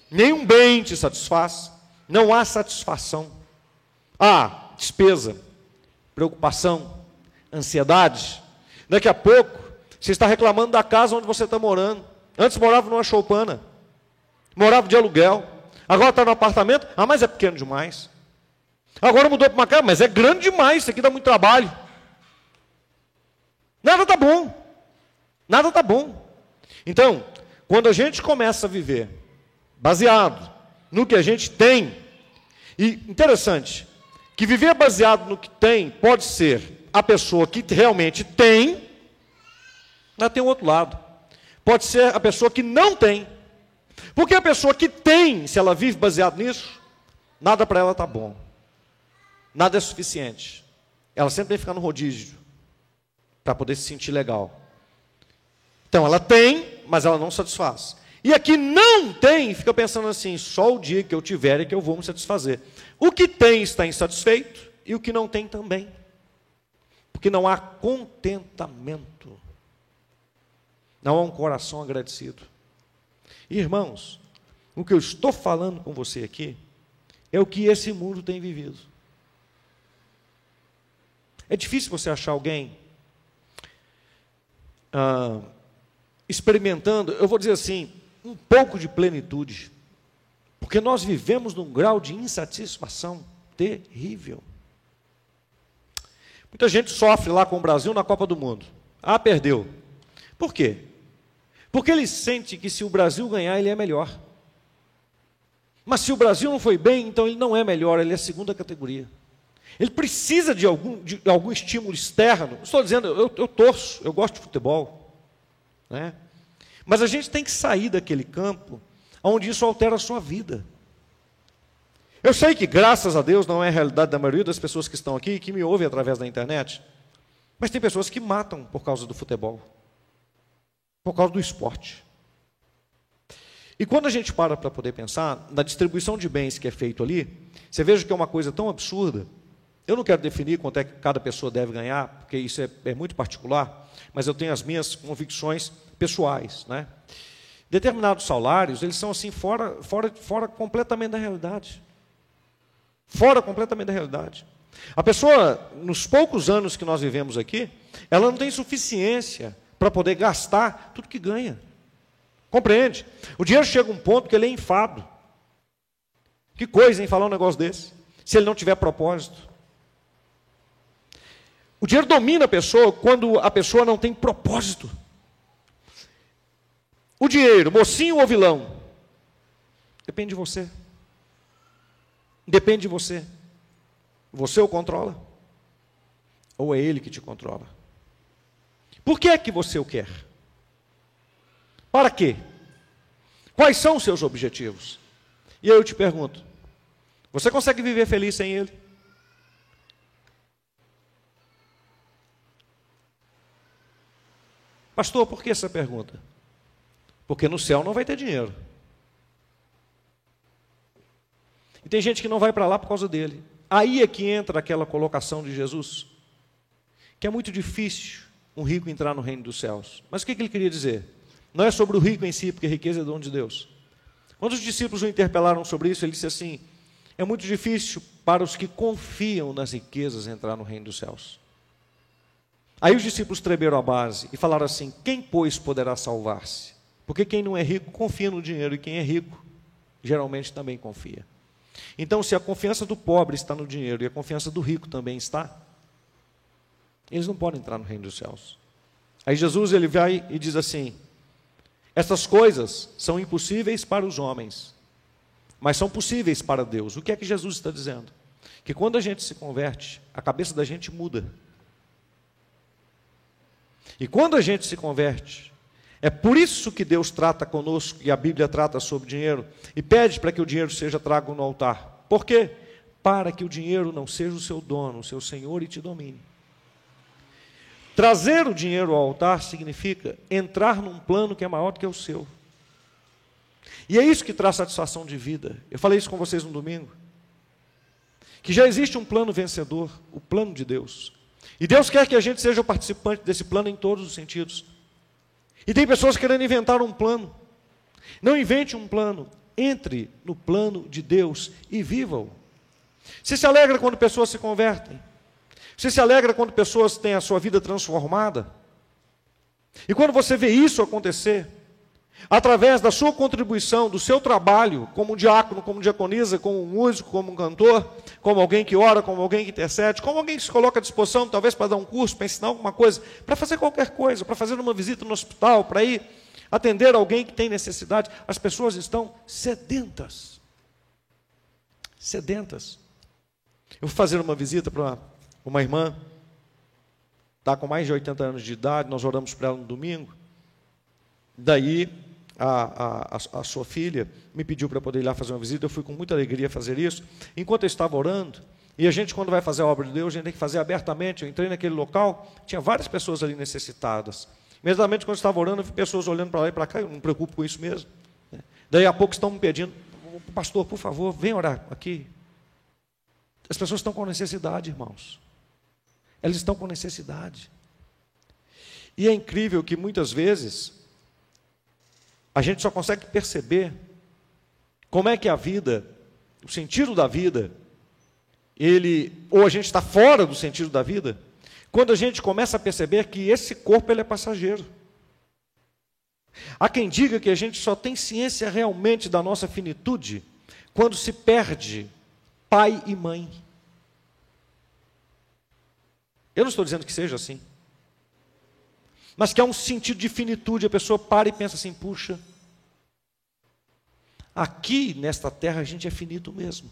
[SPEAKER 1] nenhum bem te satisfaz, não há satisfação. Há despesa, preocupação, ansiedade. Daqui a pouco, você está reclamando da casa onde você está morando. Antes morava numa choupana, morava de aluguel, agora está no apartamento, ah, mas é pequeno demais. Agora mudou para uma casa, mas é grande demais, isso aqui dá muito trabalho. Nada está bom. Nada está bom. Então, quando a gente começa a viver baseado no que a gente tem, e interessante, que viver baseado no que tem pode ser a pessoa que realmente tem, mas tem o outro lado. Pode ser a pessoa que não tem. Porque a pessoa que tem, se ela vive baseado nisso, nada para ela está bom. Nada é suficiente. Ela sempre vai ficar no rodízio para poder se sentir legal. Então ela tem, mas ela não satisfaz. E aqui não tem, fica pensando assim: só o dia que eu tiver é que eu vou me satisfazer. O que tem está insatisfeito e o que não tem também. Porque não há contentamento. Não há um coração agradecido. Irmãos, o que eu estou falando com você aqui é o que esse mundo tem vivido. É difícil você achar alguém ah, experimentando, eu vou dizer assim, um pouco de plenitude, porque nós vivemos num grau de insatisfação terrível. Muita gente sofre lá com o Brasil na Copa do Mundo. Ah, perdeu. Por quê? Porque ele sente que se o Brasil ganhar, ele é melhor. Mas se o Brasil não foi bem, então ele não é melhor, ele é segunda categoria. Ele precisa de algum, de algum estímulo externo. Estou dizendo, eu, eu torço, eu gosto de futebol. Né? Mas a gente tem que sair daquele campo onde isso altera a sua vida. Eu sei que, graças a Deus, não é a realidade da maioria das pessoas que estão aqui e que me ouvem através da internet. Mas tem pessoas que matam por causa do futebol, por causa do esporte. E quando a gente para para poder pensar na distribuição de bens que é feito ali, você veja que é uma coisa tão absurda. Eu não quero definir quanto é que cada pessoa deve ganhar, porque isso é, é muito particular, mas eu tenho as minhas convicções pessoais. Né? Determinados salários, eles são assim, fora, fora, fora completamente da realidade. Fora completamente da realidade. A pessoa, nos poucos anos que nós vivemos aqui, ela não tem suficiência para poder gastar tudo que ganha. Compreende? O dinheiro chega a um ponto que ele é enfado. Que coisa, em falar um negócio desse? Se ele não tiver propósito. O dinheiro domina a pessoa quando a pessoa não tem propósito. O dinheiro, mocinho ou vilão? Depende de você. Depende de você. Você o controla? Ou é ele que te controla? Por que é que você o quer? Para quê? Quais são os seus objetivos? E aí eu te pergunto: você consegue viver feliz sem ele? Pastor, por que essa pergunta? Porque no céu não vai ter dinheiro. E tem gente que não vai para lá por causa dele. Aí é que entra aquela colocação de Jesus, que é muito difícil um rico entrar no reino dos céus. Mas o que ele queria dizer? Não é sobre o rico em si, porque riqueza é dom de Deus. Quando os discípulos o interpelaram sobre isso, ele disse assim: é muito difícil para os que confiam nas riquezas entrar no reino dos céus. Aí os discípulos tremeram a base e falaram assim: quem, pois, poderá salvar-se? Porque quem não é rico confia no dinheiro, e quem é rico geralmente também confia. Então, se a confiança do pobre está no dinheiro e a confiança do rico também está, eles não podem entrar no reino dos céus. Aí Jesus ele vai e diz assim: essas coisas são impossíveis para os homens, mas são possíveis para Deus. O que é que Jesus está dizendo? Que quando a gente se converte, a cabeça da gente muda. E quando a gente se converte, é por isso que Deus trata conosco e a Bíblia trata sobre dinheiro e pede para que o dinheiro seja trago no altar. Por quê? Para que o dinheiro não seja o seu dono, o seu senhor e te domine. Trazer o dinheiro ao altar significa entrar num plano que é maior do que o seu. E é isso que traz satisfação de vida. Eu falei isso com vocês no domingo. Que já existe um plano vencedor, o plano de Deus. E Deus quer que a gente seja o participante desse plano em todos os sentidos. E tem pessoas querendo inventar um plano. Não invente um plano, entre no plano de Deus e viva-o. Você se alegra quando pessoas se convertem. Você se alegra quando pessoas têm a sua vida transformada? E quando você vê isso acontecer, através da sua contribuição, do seu trabalho, como diácono, como diaconisa, como músico, como cantor, como alguém que ora, como alguém que intercede, como alguém que se coloca à disposição, talvez para dar um curso, para ensinar alguma coisa, para fazer qualquer coisa, para fazer uma visita no hospital, para ir atender alguém que tem necessidade, as pessoas estão sedentas. Sedentas. Eu vou fazer uma visita para uma irmã, está com mais de 80 anos de idade, nós oramos para ela no domingo. Daí, a, a, a sua filha me pediu para poder ir lá fazer uma visita, eu fui com muita alegria fazer isso. Enquanto eu estava orando, e a gente, quando vai fazer a obra de Deus, a gente tem que fazer abertamente. Eu entrei naquele local, tinha várias pessoas ali necessitadas. Imediatamente, quando eu estava orando, eu vi pessoas olhando para lá e para cá, eu não me preocupo com isso mesmo. Daí a pouco estão me pedindo, pastor, por favor, vem orar aqui. As pessoas estão com necessidade, irmãos. Elas estão com necessidade. E é incrível que muitas vezes a gente só consegue perceber como é que a vida, o sentido da vida, ele ou a gente está fora do sentido da vida, quando a gente começa a perceber que esse corpo ele é passageiro. Há quem diga que a gente só tem ciência realmente da nossa finitude quando se perde pai e mãe. Eu não estou dizendo que seja assim. Mas que há um sentido de finitude, a pessoa para e pensa assim: puxa, aqui nesta terra a gente é finito mesmo.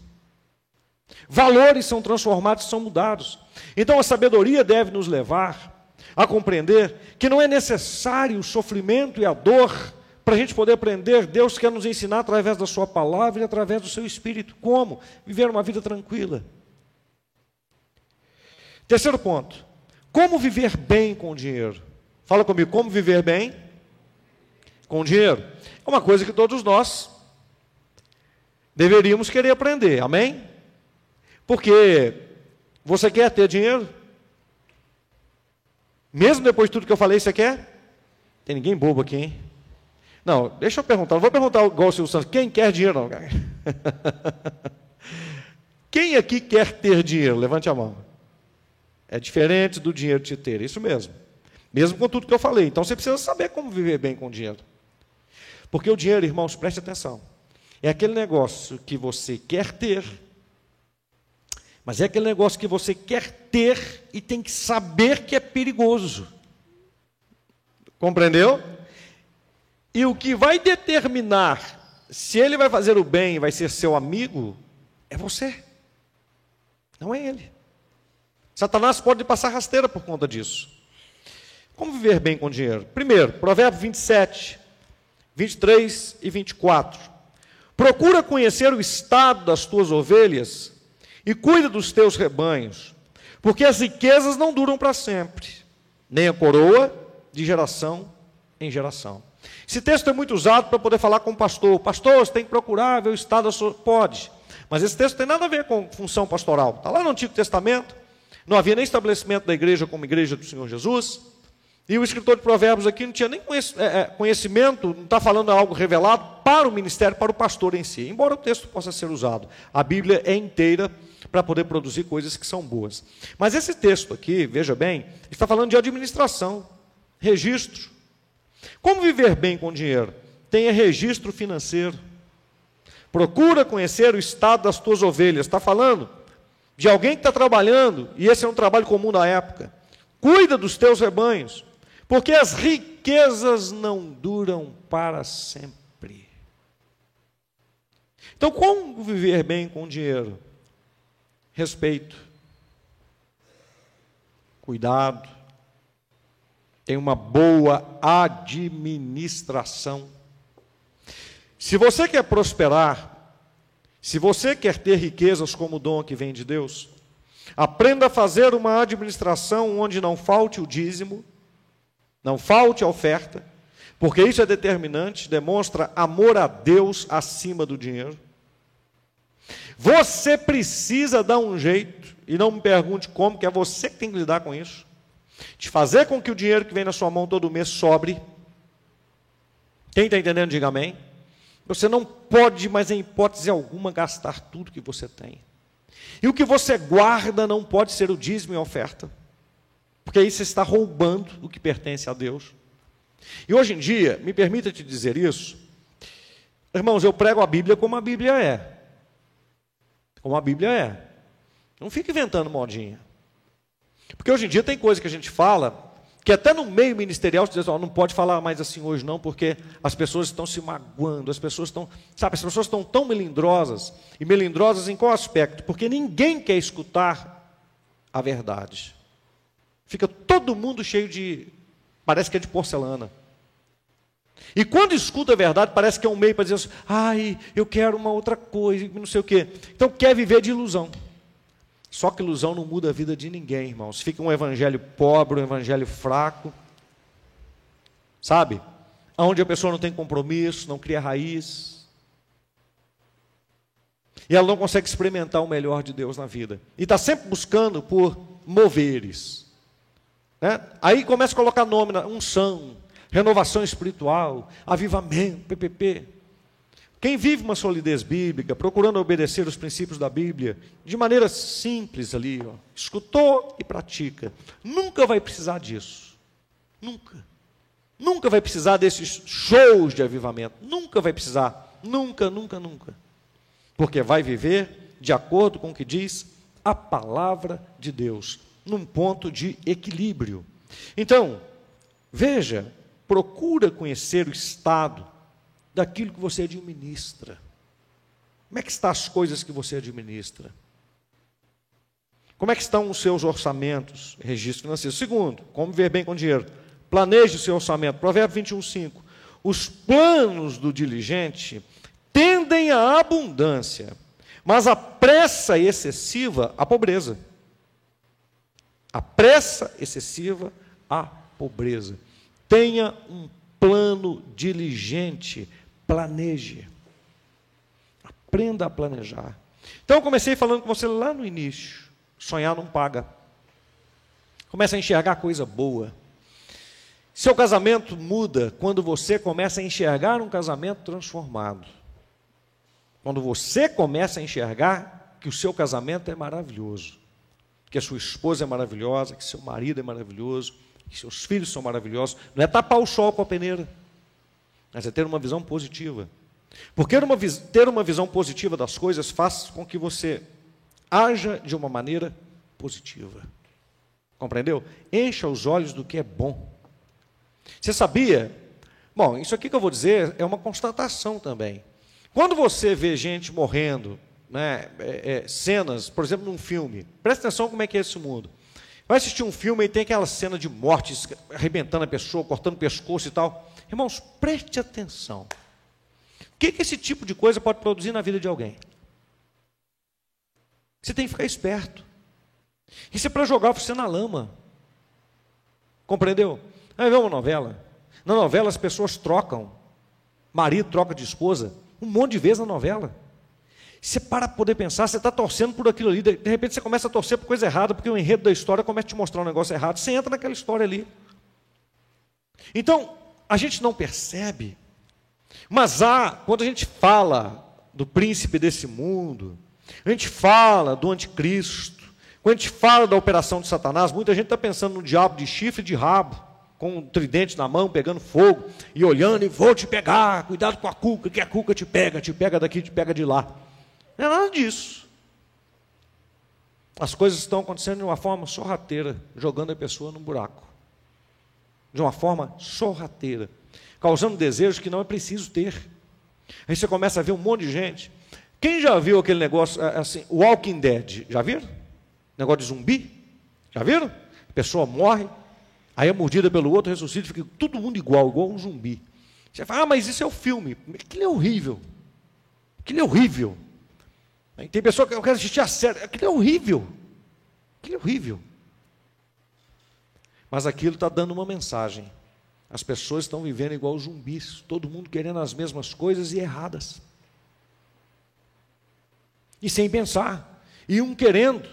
[SPEAKER 1] Valores são transformados, são mudados. Então a sabedoria deve nos levar a compreender que não é necessário o sofrimento e a dor para a gente poder aprender. Deus quer nos ensinar através da Sua palavra e através do Seu Espírito. Como? Viver uma vida tranquila. Terceiro ponto: como viver bem com o dinheiro? Fala comigo, como viver bem com dinheiro? É uma coisa que todos nós deveríamos querer aprender, amém? Porque você quer ter dinheiro? Mesmo depois de tudo que eu falei, você quer? Tem ninguém bobo aqui, hein? Não, deixa eu perguntar, não vou perguntar igual o Silvio Santos, quem quer dinheiro não, Quem aqui quer ter dinheiro? Levante a mão. É diferente do dinheiro te ter, isso mesmo. Mesmo com tudo que eu falei. Então você precisa saber como viver bem com o dinheiro. Porque o dinheiro, irmãos, preste atenção. É aquele negócio que você quer ter, mas é aquele negócio que você quer ter e tem que saber que é perigoso. Compreendeu? E o que vai determinar se ele vai fazer o bem e vai ser seu amigo é você, não é ele. Satanás pode passar rasteira por conta disso. Como viver bem com dinheiro? Primeiro, Provérbio 27, 23 e 24. Procura conhecer o estado das tuas ovelhas e cuida dos teus rebanhos, porque as riquezas não duram para sempre, nem a coroa de geração em geração. Esse texto é muito usado para poder falar com o pastor. Pastor, você tem que procurar ver o estado da sua. Pode. Mas esse texto tem nada a ver com função pastoral. Está lá no Antigo Testamento. Não havia nem estabelecimento da igreja como igreja do Senhor Jesus. E o escritor de Provérbios aqui não tinha nem é, é, conhecimento, não está falando algo revelado para o ministério, para o pastor em si. Embora o texto possa ser usado, a Bíblia é inteira para poder produzir coisas que são boas. Mas esse texto aqui, veja bem, está falando de administração, registro. Como viver bem com dinheiro? Tenha registro financeiro. Procura conhecer o estado das tuas ovelhas. Está falando de alguém que está trabalhando, e esse é um trabalho comum da época. Cuida dos teus rebanhos porque as riquezas não duram para sempre. Então, como viver bem com dinheiro? Respeito, cuidado, tem uma boa administração. Se você quer prosperar, se você quer ter riquezas como dom que vem de Deus, aprenda a fazer uma administração onde não falte o dízimo, não falte a oferta, porque isso é determinante, demonstra amor a Deus acima do dinheiro. Você precisa dar um jeito, e não me pergunte como, que é você que tem que lidar com isso, de fazer com que o dinheiro que vem na sua mão todo mês sobre. Quem está entendendo, diga amém. Você não pode, mas em hipótese alguma, gastar tudo que você tem. E o que você guarda não pode ser o dízimo e a oferta. Porque aí você está roubando o que pertence a Deus. E hoje em dia, me permita te dizer isso, irmãos, eu prego a Bíblia como a Bíblia é. Como a Bíblia é. Não fica inventando modinha. Porque hoje em dia tem coisa que a gente fala, que até no meio ministerial você diz, oh, não pode falar mais assim hoje não, porque as pessoas estão se magoando, as pessoas estão, sabe, as pessoas estão tão melindrosas, e melindrosas em qual aspecto? Porque ninguém quer escutar a verdade. Fica todo mundo cheio de. Parece que é de porcelana. E quando escuta a verdade, parece que é um meio para dizer assim: ai, eu quero uma outra coisa, não sei o quê. Então quer viver de ilusão. Só que ilusão não muda a vida de ninguém, irmãos. Fica um evangelho pobre, um evangelho fraco. Sabe? Onde a pessoa não tem compromisso, não cria raiz. E ela não consegue experimentar o melhor de Deus na vida. E está sempre buscando por moveres. Né? Aí começa a colocar nome, unção, renovação espiritual, avivamento, PPP. Quem vive uma solidez bíblica, procurando obedecer os princípios da Bíblia, de maneira simples ali, ó, escutou e pratica, nunca vai precisar disso. Nunca. Nunca vai precisar desses shows de avivamento. Nunca vai precisar. Nunca, nunca, nunca. Porque vai viver de acordo com o que diz a palavra de Deus, num ponto de equilíbrio. Então, veja, procura conhecer o estado daquilo que você administra. Como é que estão as coisas que você administra? Como é que estão os seus orçamentos, registro financeiro? Segundo, como ver bem com dinheiro? Planeje o seu orçamento. Provérbio 21, 5. Os planos do diligente tendem à abundância, mas a pressa excessiva à pobreza. A pressa excessiva à pobreza. Tenha um plano diligente planeje. Aprenda a planejar. Então, eu comecei falando com você lá no início. Sonhar não paga. Começa a enxergar coisa boa. Seu casamento muda quando você começa a enxergar um casamento transformado. Quando você começa a enxergar que o seu casamento é maravilhoso, que a sua esposa é maravilhosa, que seu marido é maravilhoso, que seus filhos são maravilhosos. Não é tapar o sol com a peneira mas é ter uma visão positiva. Porque ter uma visão positiva das coisas faz com que você haja de uma maneira positiva. Compreendeu? Encha os olhos do que é bom. Você sabia? Bom, isso aqui que eu vou dizer é uma constatação também. Quando você vê gente morrendo, né, é, é, cenas, por exemplo, num filme, presta atenção como é que é esse mundo. Vai assistir um filme e tem aquela cena de morte, arrebentando a pessoa, cortando o pescoço e tal. Irmãos, preste atenção. O que, que esse tipo de coisa pode produzir na vida de alguém? Você tem que ficar esperto. Isso é para jogar você na lama. Compreendeu? Aí vê uma novela. Na novela as pessoas trocam. Marido troca de esposa. Um monte de vezes na novela. Você para poder pensar, você está torcendo por aquilo ali. De repente você começa a torcer por coisa errada, porque o enredo da história começa a te mostrar um negócio errado. Você entra naquela história ali. Então, a gente não percebe, mas há, quando a gente fala do príncipe desse mundo, a gente fala do anticristo, quando a gente fala da operação de Satanás, muita gente está pensando no diabo de chifre e de rabo, com um tridente na mão, pegando fogo, e olhando, e vou te pegar, cuidado com a cuca, que a cuca te pega, te pega daqui, te pega de lá. Não é nada disso. As coisas estão acontecendo de uma forma sorrateira, jogando a pessoa num buraco de uma forma sorrateira, causando desejos que não é preciso ter. Aí você começa a ver um monte de gente. Quem já viu aquele negócio é, assim, Walking Dead? Já viram? Negócio de zumbi? Já viram? A pessoa morre, aí é mordida pelo outro, ressuscita, fica todo mundo igual, igual um zumbi. Você fala, ah, mas isso é o filme. Aquilo é horrível. Aquilo é horrível. Tem pessoa que eu quero assistir a série. Aquilo é horrível. Aquilo é horrível. Mas aquilo está dando uma mensagem. As pessoas estão vivendo igual zumbis, todo mundo querendo as mesmas coisas e erradas. E sem pensar. E um querendo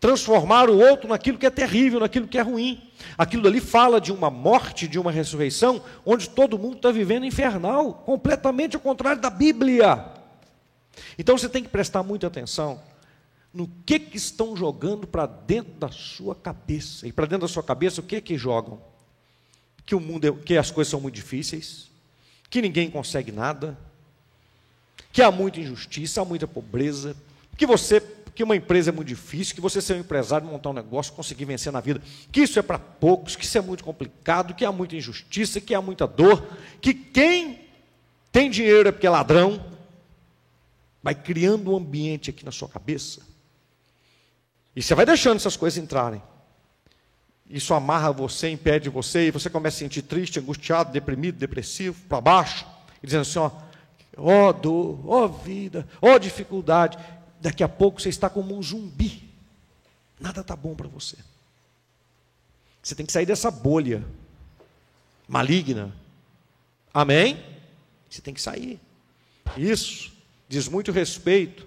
[SPEAKER 1] transformar o outro naquilo que é terrível, naquilo que é ruim. Aquilo ali fala de uma morte, de uma ressurreição, onde todo mundo está vivendo infernal, completamente ao contrário da Bíblia. Então você tem que prestar muita atenção no que, que estão jogando para dentro da sua cabeça. E para dentro da sua cabeça, o que que jogam? Que o mundo, é, que as coisas são muito difíceis, que ninguém consegue nada, que há muita injustiça, há muita pobreza, que você, que uma empresa é muito difícil, que você ser um empresário, montar um negócio, conseguir vencer na vida, que isso é para poucos, que isso é muito complicado, que há muita injustiça, que há muita dor, que quem tem dinheiro é porque é ladrão, vai criando um ambiente aqui na sua cabeça e você vai deixando essas coisas entrarem. Isso amarra você, impede você, e você começa a se sentir triste, angustiado, deprimido, depressivo, para baixo, e dizendo assim: ó, ó dor, ó vida, ó dificuldade. Daqui a pouco você está como um zumbi. Nada está bom para você. Você tem que sair dessa bolha maligna. Amém? Você tem que sair. Isso diz muito respeito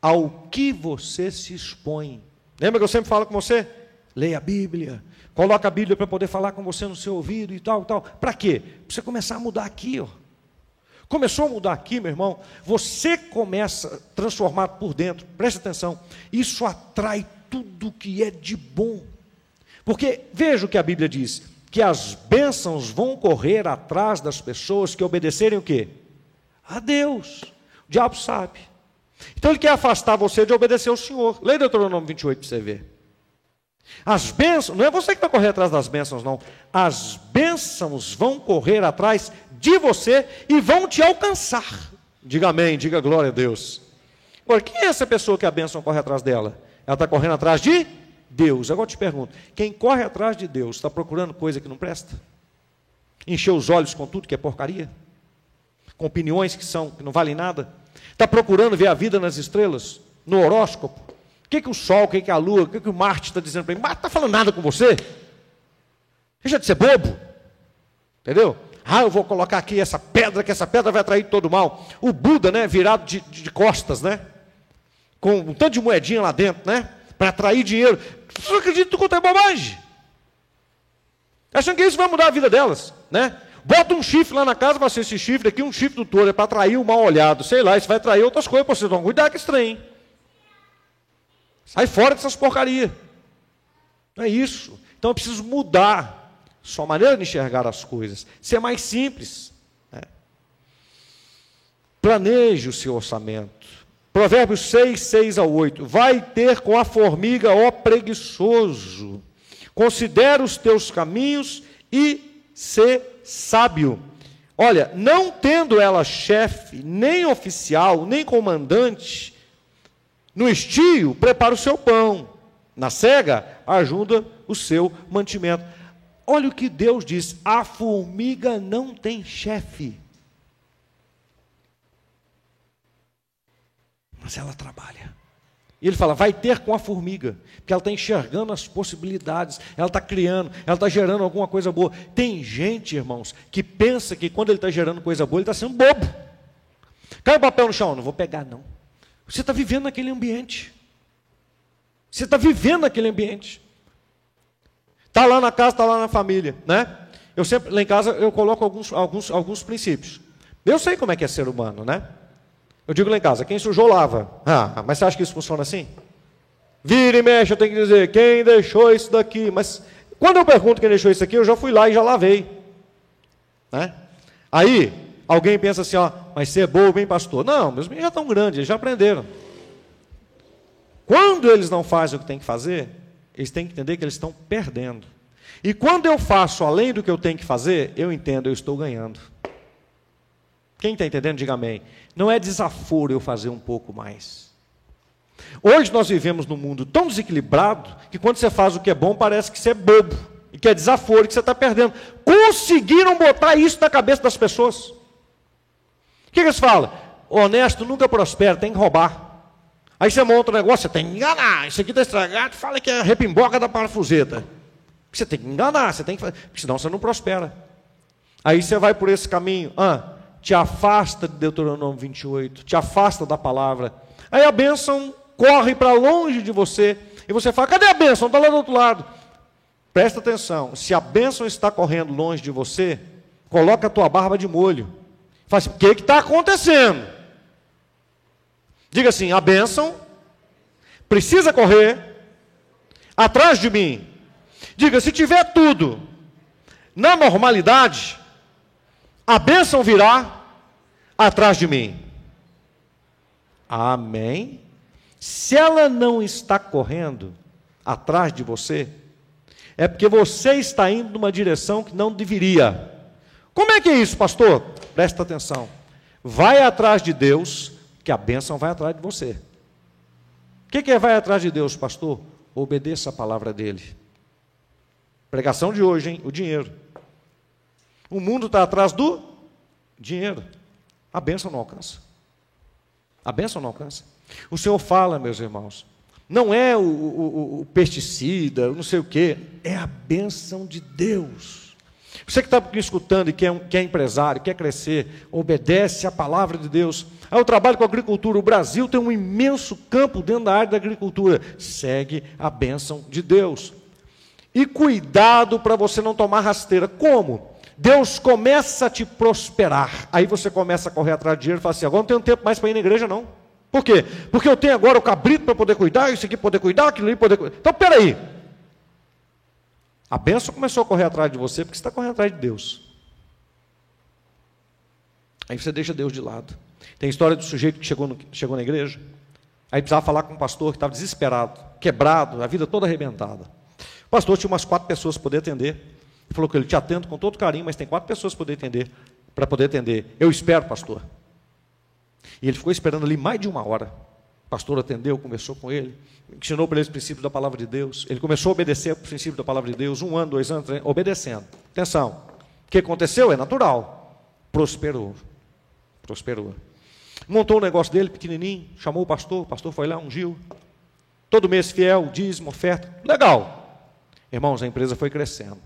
[SPEAKER 1] ao que você se expõe Lembra que eu sempre falo com você? Leia a Bíblia. Coloca a Bíblia para poder falar com você no seu ouvido e tal, tal. Para quê? Para você começar a mudar aqui, ó. Começou a mudar aqui, meu irmão. Você começa a transformar por dentro. Preste atenção. Isso atrai tudo que é de bom. Porque veja o que a Bíblia diz: que as bênçãos vão correr atrás das pessoas que obedecerem o quê? A Deus. O diabo sabe. Então ele quer afastar você de obedecer ao Senhor. Leia Deuteronômio 28 para você ver. As bênçãos, não é você que vai correr atrás das bênçãos, não. As bênçãos vão correr atrás de você e vão te alcançar. Diga amém, diga glória a Deus. Agora, quem é essa pessoa que a bênção corre atrás dela? Ela está correndo atrás de Deus. Agora eu te pergunto: quem corre atrás de Deus está procurando coisa que não presta? Encher os olhos com tudo que é porcaria? Com opiniões que, são, que não valem nada? Está procurando ver a vida nas estrelas? No horóscopo? O que, que o Sol, o que, que a Lua, o que, que o Marte está dizendo para mim? Marte está falando nada com você? Deixa de ser bobo. Entendeu? Ah, eu vou colocar aqui essa pedra, que essa pedra vai atrair todo o mal. O Buda, né, virado de, de costas, né? Com um tanto de moedinha lá dentro, né? Para atrair dinheiro. Você não acredita quanto é bobagem? Achando que isso vai mudar a vida delas, né? Bota um chifre lá na casa, vai ser esse chifre aqui, um chifre do touro, é para atrair o mal olhado. Sei lá, isso vai atrair outras coisas para vocês. Então, com esse trem. Sai fora dessas porcarias. Não é isso. Então eu preciso mudar sua maneira de enxergar as coisas. Ser mais simples. Né? Planeje o seu orçamento. Provérbios 6, 6 a 8. Vai ter com a formiga, ó preguiçoso. Considera os teus caminhos e se sábio. Olha, não tendo ela chefe, nem oficial, nem comandante, no estio, prepara o seu pão. Na cega, ajuda o seu mantimento. Olha o que Deus diz: a formiga não tem chefe. Mas ela trabalha. E ele fala: vai ter com a formiga, porque ela está enxergando as possibilidades, ela está criando, ela está gerando alguma coisa boa. Tem gente, irmãos, que pensa que quando ele está gerando coisa boa, ele está sendo bobo. Cai o papel no chão, não vou pegar, não. Você está vivendo naquele ambiente. Você está vivendo naquele ambiente. Está lá na casa, está lá na família, né? Eu sempre, lá em casa, eu coloco alguns, alguns, alguns princípios. Eu sei como é que é ser humano, né? Eu digo lá em casa, quem sujou lava. Ah, mas você acha que isso funciona assim? Vira e mexe, eu tenho que dizer, quem deixou isso daqui? Mas quando eu pergunto quem deixou isso aqui, eu já fui lá e já lavei. Né? Aí, Alguém pensa assim, ó, mas ser bobo, hein, pastor? Não, meus meninos já estão grandes, eles já aprenderam. Quando eles não fazem o que tem que fazer, eles têm que entender que eles estão perdendo. E quando eu faço além do que eu tenho que fazer, eu entendo, eu estou ganhando. Quem está entendendo, diga amém. Não é desaforo eu fazer um pouco mais. Hoje nós vivemos num mundo tão desequilibrado que quando você faz o que é bom, parece que você é bobo. E que é desaforo, que você está perdendo. Conseguiram botar isso na cabeça das pessoas que, que eles falam? O honesto nunca prospera, tem que roubar. Aí você monta um negócio, você tem que enganar. Isso aqui está estragado, fala que é repimboca da parafuseta. Você tem que enganar, você tem que fazer, senão você não prospera. Aí você vai por esse caminho, ah, te afasta de Deuteronômio 28, te afasta da palavra. Aí a bênção corre para longe de você, e você fala: cadê a bênção? Está lá do outro lado. Presta atenção, se a bênção está correndo longe de você, coloca a tua barba de molho. Fala assim, o que está acontecendo? Diga assim, a bênção precisa correr atrás de mim. Diga, se tiver tudo na normalidade, a bênção virá atrás de mim. Amém? Se ela não está correndo atrás de você, é porque você está indo numa direção que não deveria. Como é que é isso, pastor? Presta atenção. Vai atrás de Deus, que a bênção vai atrás de você. O que, que é vai atrás de Deus, pastor? Obedeça a palavra dele. Pregação de hoje, hein? O dinheiro. O mundo está atrás do dinheiro. A bênção não alcança. A bênção não alcança. O Senhor fala, meus irmãos, não é o, o, o pesticida, não sei o quê, é a bênção de Deus. Você que está me escutando e que é, um, que é empresário, quer crescer, obedece a palavra de Deus. Ah, eu trabalho com agricultura. O Brasil tem um imenso campo dentro da área da agricultura. Segue a bênção de Deus. E cuidado para você não tomar rasteira. Como? Deus começa a te prosperar. Aí você começa a correr atrás de dinheiro e fala assim: agora não tenho tempo mais para ir na igreja, não. Por quê? Porque eu tenho agora o cabrito para poder cuidar, isso aqui poder cuidar, aquilo ali poder cuidar. Então, peraí. A benção começou a correr atrás de você porque você está correndo atrás de Deus. Aí você deixa Deus de lado. Tem a história do sujeito que chegou, no, chegou na igreja, aí precisava falar com um pastor que estava desesperado, quebrado, a vida toda arrebentada. O pastor tinha umas quatro pessoas para poder atender. Ele falou que ele te atendo com todo carinho, mas tem quatro pessoas para poder atender. Para poder atender. Eu espero, pastor. E ele ficou esperando ali mais de uma hora. O pastor atendeu, conversou com ele, ensinou para ele os princípios da palavra de Deus. Ele começou a obedecer os princípios da palavra de Deus, um ano, dois anos, três, obedecendo. Atenção, o que aconteceu é natural. Prosperou. Prosperou. Montou um negócio dele pequenininho, chamou o pastor, o pastor foi lá, ungiu. Todo mês fiel, dízimo, oferta. Legal. Irmãos, a empresa foi crescendo.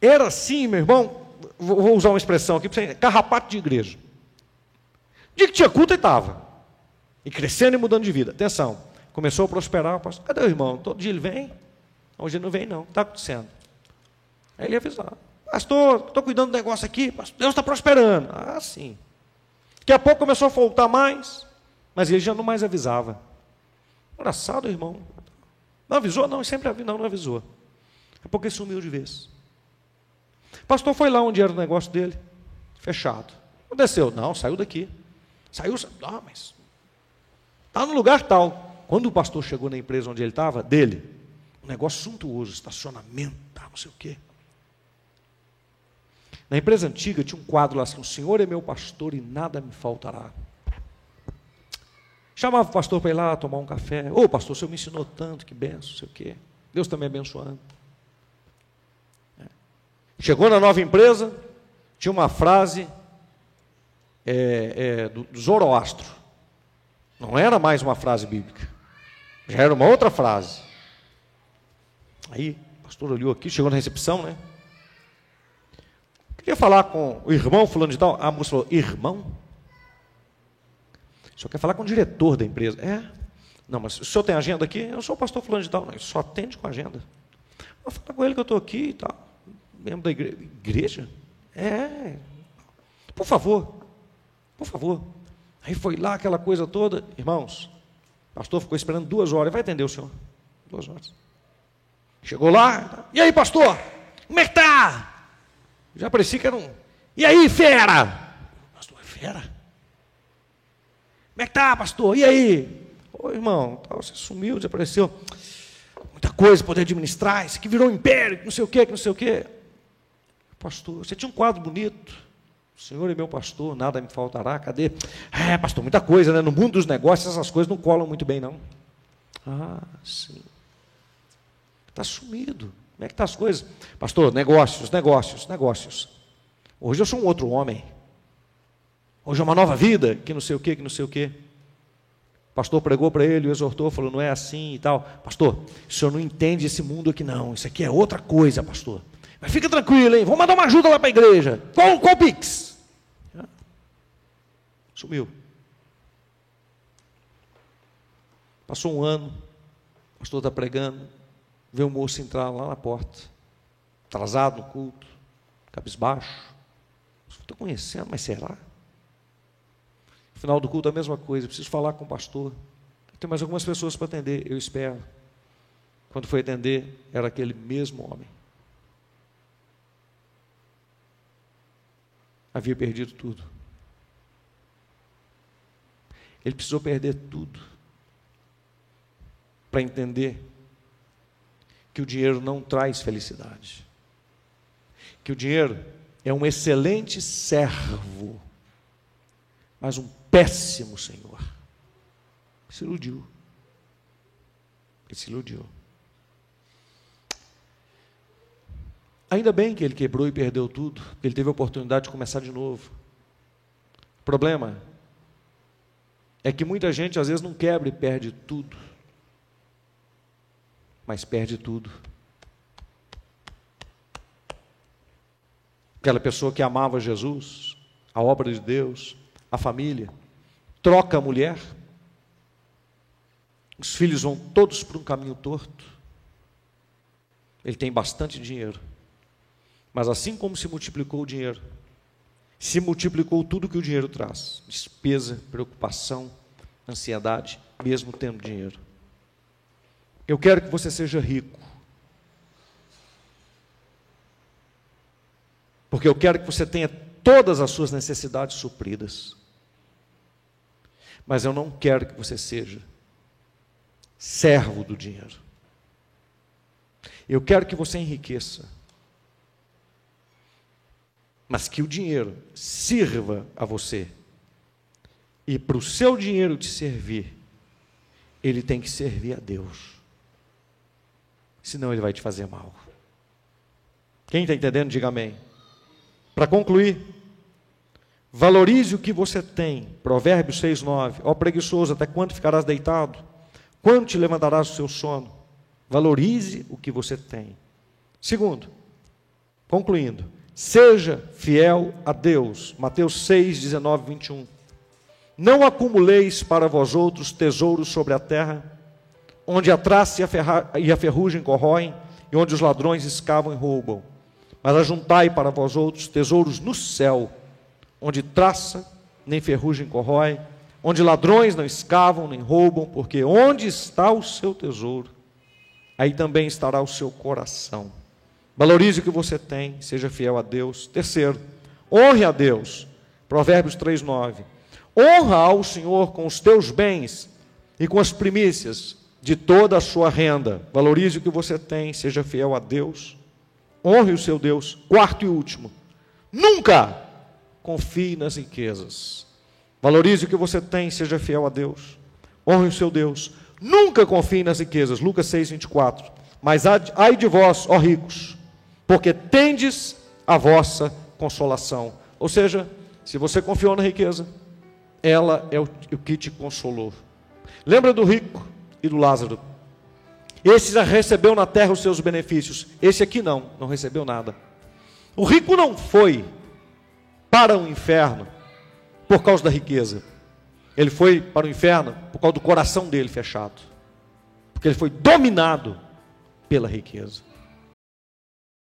[SPEAKER 1] Era assim, meu irmão, vou usar uma expressão aqui, carrapato de igreja. Dia que tinha culto, ele estava. E crescendo e mudando de vida. Atenção, começou a prosperar. Pastor, cadê o irmão? Todo dia ele vem? Hoje ele não vem, não. Está acontecendo. Aí ele avisou: Pastor, estou cuidando do negócio aqui. Pastor, Deus está prosperando. Ah, sim. Daqui a pouco começou a faltar mais, mas ele já não mais avisava. Engraçado, irmão. Não avisou? Não, sempre avisou. Não, não avisou. Daqui a pouco ele sumiu de vez. Pastor foi lá onde era o negócio dele, fechado. Não desceu. Não, saiu daqui. Saiu, ah, mas está no lugar tal. Quando o pastor chegou na empresa onde ele estava, dele, um negócio suntuoso, estacionamento, tá, não sei o quê. Na empresa antiga tinha um quadro lá assim: O Senhor é meu pastor e nada me faltará. Chamava o pastor para ir lá tomar um café. Ô oh, pastor, o senhor me ensinou tanto, que benção, não sei o quê. Deus também abençoando. Chegou na nova empresa, tinha uma frase é, é, do, do Zoroastro. Não era mais uma frase bíblica. Já era uma outra frase. Aí, o pastor olhou aqui, chegou na recepção, né? Queria falar com o irmão fulano de tal. A moça falou, irmão? O senhor quer falar com o diretor da empresa? É. Não, mas o senhor tem agenda aqui? Eu sou o pastor fulano de tal. Não, só atende com agenda. Vou falar com ele que eu estou aqui e tal. Membro da igreja. Igreja? É. Por favor. Por favor. Aí foi lá aquela coisa toda. Irmãos, o pastor ficou esperando duas horas. Vai atender o senhor? Duas horas. Chegou lá. E aí, pastor? Como é que tá? Já parecia que era um. E aí, fera? Pastor, é fera? Como é que tá, pastor? E aí? Ô irmão, você sumiu, desapareceu. Muita coisa poder administrar. Isso aqui virou um império, não sei o quê, não sei o quê. Pastor, você tinha um quadro bonito. O Senhor é meu pastor, nada me faltará. Cadê? É, pastor, muita coisa, né? No mundo dos negócios, essas coisas não colam muito bem, não. Ah, sim. Está sumido. Como é que estão tá as coisas? Pastor, negócios, negócios, negócios. Hoje eu sou um outro homem. Hoje é uma nova vida, que não sei o que, que não sei o que. Pastor pregou para ele, o exortou, falou, não é assim e tal. Pastor, o senhor não entende esse mundo aqui não. Isso aqui é outra coisa, pastor. Mas fica tranquilo, hein? Vamos mandar uma ajuda lá para a igreja. Qual, qual Pix? Sumiu. Passou um ano, o pastor está pregando, vê o moço entrar lá na porta, atrasado no culto, cabisbaixo. Estou conhecendo, mas será? No final do culto a mesma coisa, preciso falar com o pastor. Tem mais algumas pessoas para atender, eu espero. Quando foi atender, era aquele mesmo homem. Havia perdido tudo. Ele precisou perder tudo para entender que o dinheiro não traz felicidade. Que o dinheiro é um excelente servo, mas um péssimo senhor. Se iludiu. Ele se iludiu. Ainda bem que ele quebrou e perdeu tudo, ele teve a oportunidade de começar de novo. O problema é que muita gente às vezes não quebra e perde tudo, mas perde tudo. Aquela pessoa que amava Jesus, a obra de Deus, a família, troca a mulher, os filhos vão todos para um caminho torto. Ele tem bastante dinheiro. Mas assim como se multiplicou o dinheiro, se multiplicou tudo que o dinheiro traz: despesa, preocupação, ansiedade, mesmo tendo dinheiro. Eu quero que você seja rico. Porque eu quero que você tenha todas as suas necessidades supridas. Mas eu não quero que você seja servo do dinheiro. Eu quero que você enriqueça. Mas que o dinheiro sirva a você. E para o seu dinheiro te servir, ele tem que servir a Deus. Senão ele vai te fazer mal. Quem está entendendo, diga amém. Para concluir, valorize o que você tem. Provérbios 6, 9. Ó preguiçoso, até quando ficarás deitado? Quando te levantarás do seu sono? Valorize o que você tem. Segundo, concluindo, seja fiel a Deus. Mateus 6, 19, 21. Não acumuleis para vós outros tesouros sobre a terra, onde a traça e a ferrugem corroem, e onde os ladrões escavam e roubam. Mas ajuntai para vós outros tesouros no céu, onde traça nem ferrugem corrói, onde ladrões não escavam nem roubam, porque onde está o seu tesouro, aí também estará o seu coração. Valorize o que você tem, seja fiel a Deus. Terceiro, honre a Deus. Provérbios 3:9. Honra ao Senhor com os teus bens e com as primícias de toda a sua renda. Valorize o que você tem, seja fiel a Deus. Honre o seu Deus. Quarto e último, nunca confie nas riquezas. Valorize o que você tem, seja fiel a Deus. Honre o seu Deus. Nunca confie nas riquezas. Lucas 6, 24. Mas ai de vós, ó ricos, porque tendes a vossa consolação. Ou seja, se você confiou na riqueza, ela é o que te consolou. Lembra do rico e do Lázaro? Esse já recebeu na terra os seus benefícios. Esse aqui não, não recebeu nada. O rico não foi para o inferno por causa da riqueza. Ele foi para o inferno por causa do coração dele fechado. Porque ele foi dominado pela riqueza.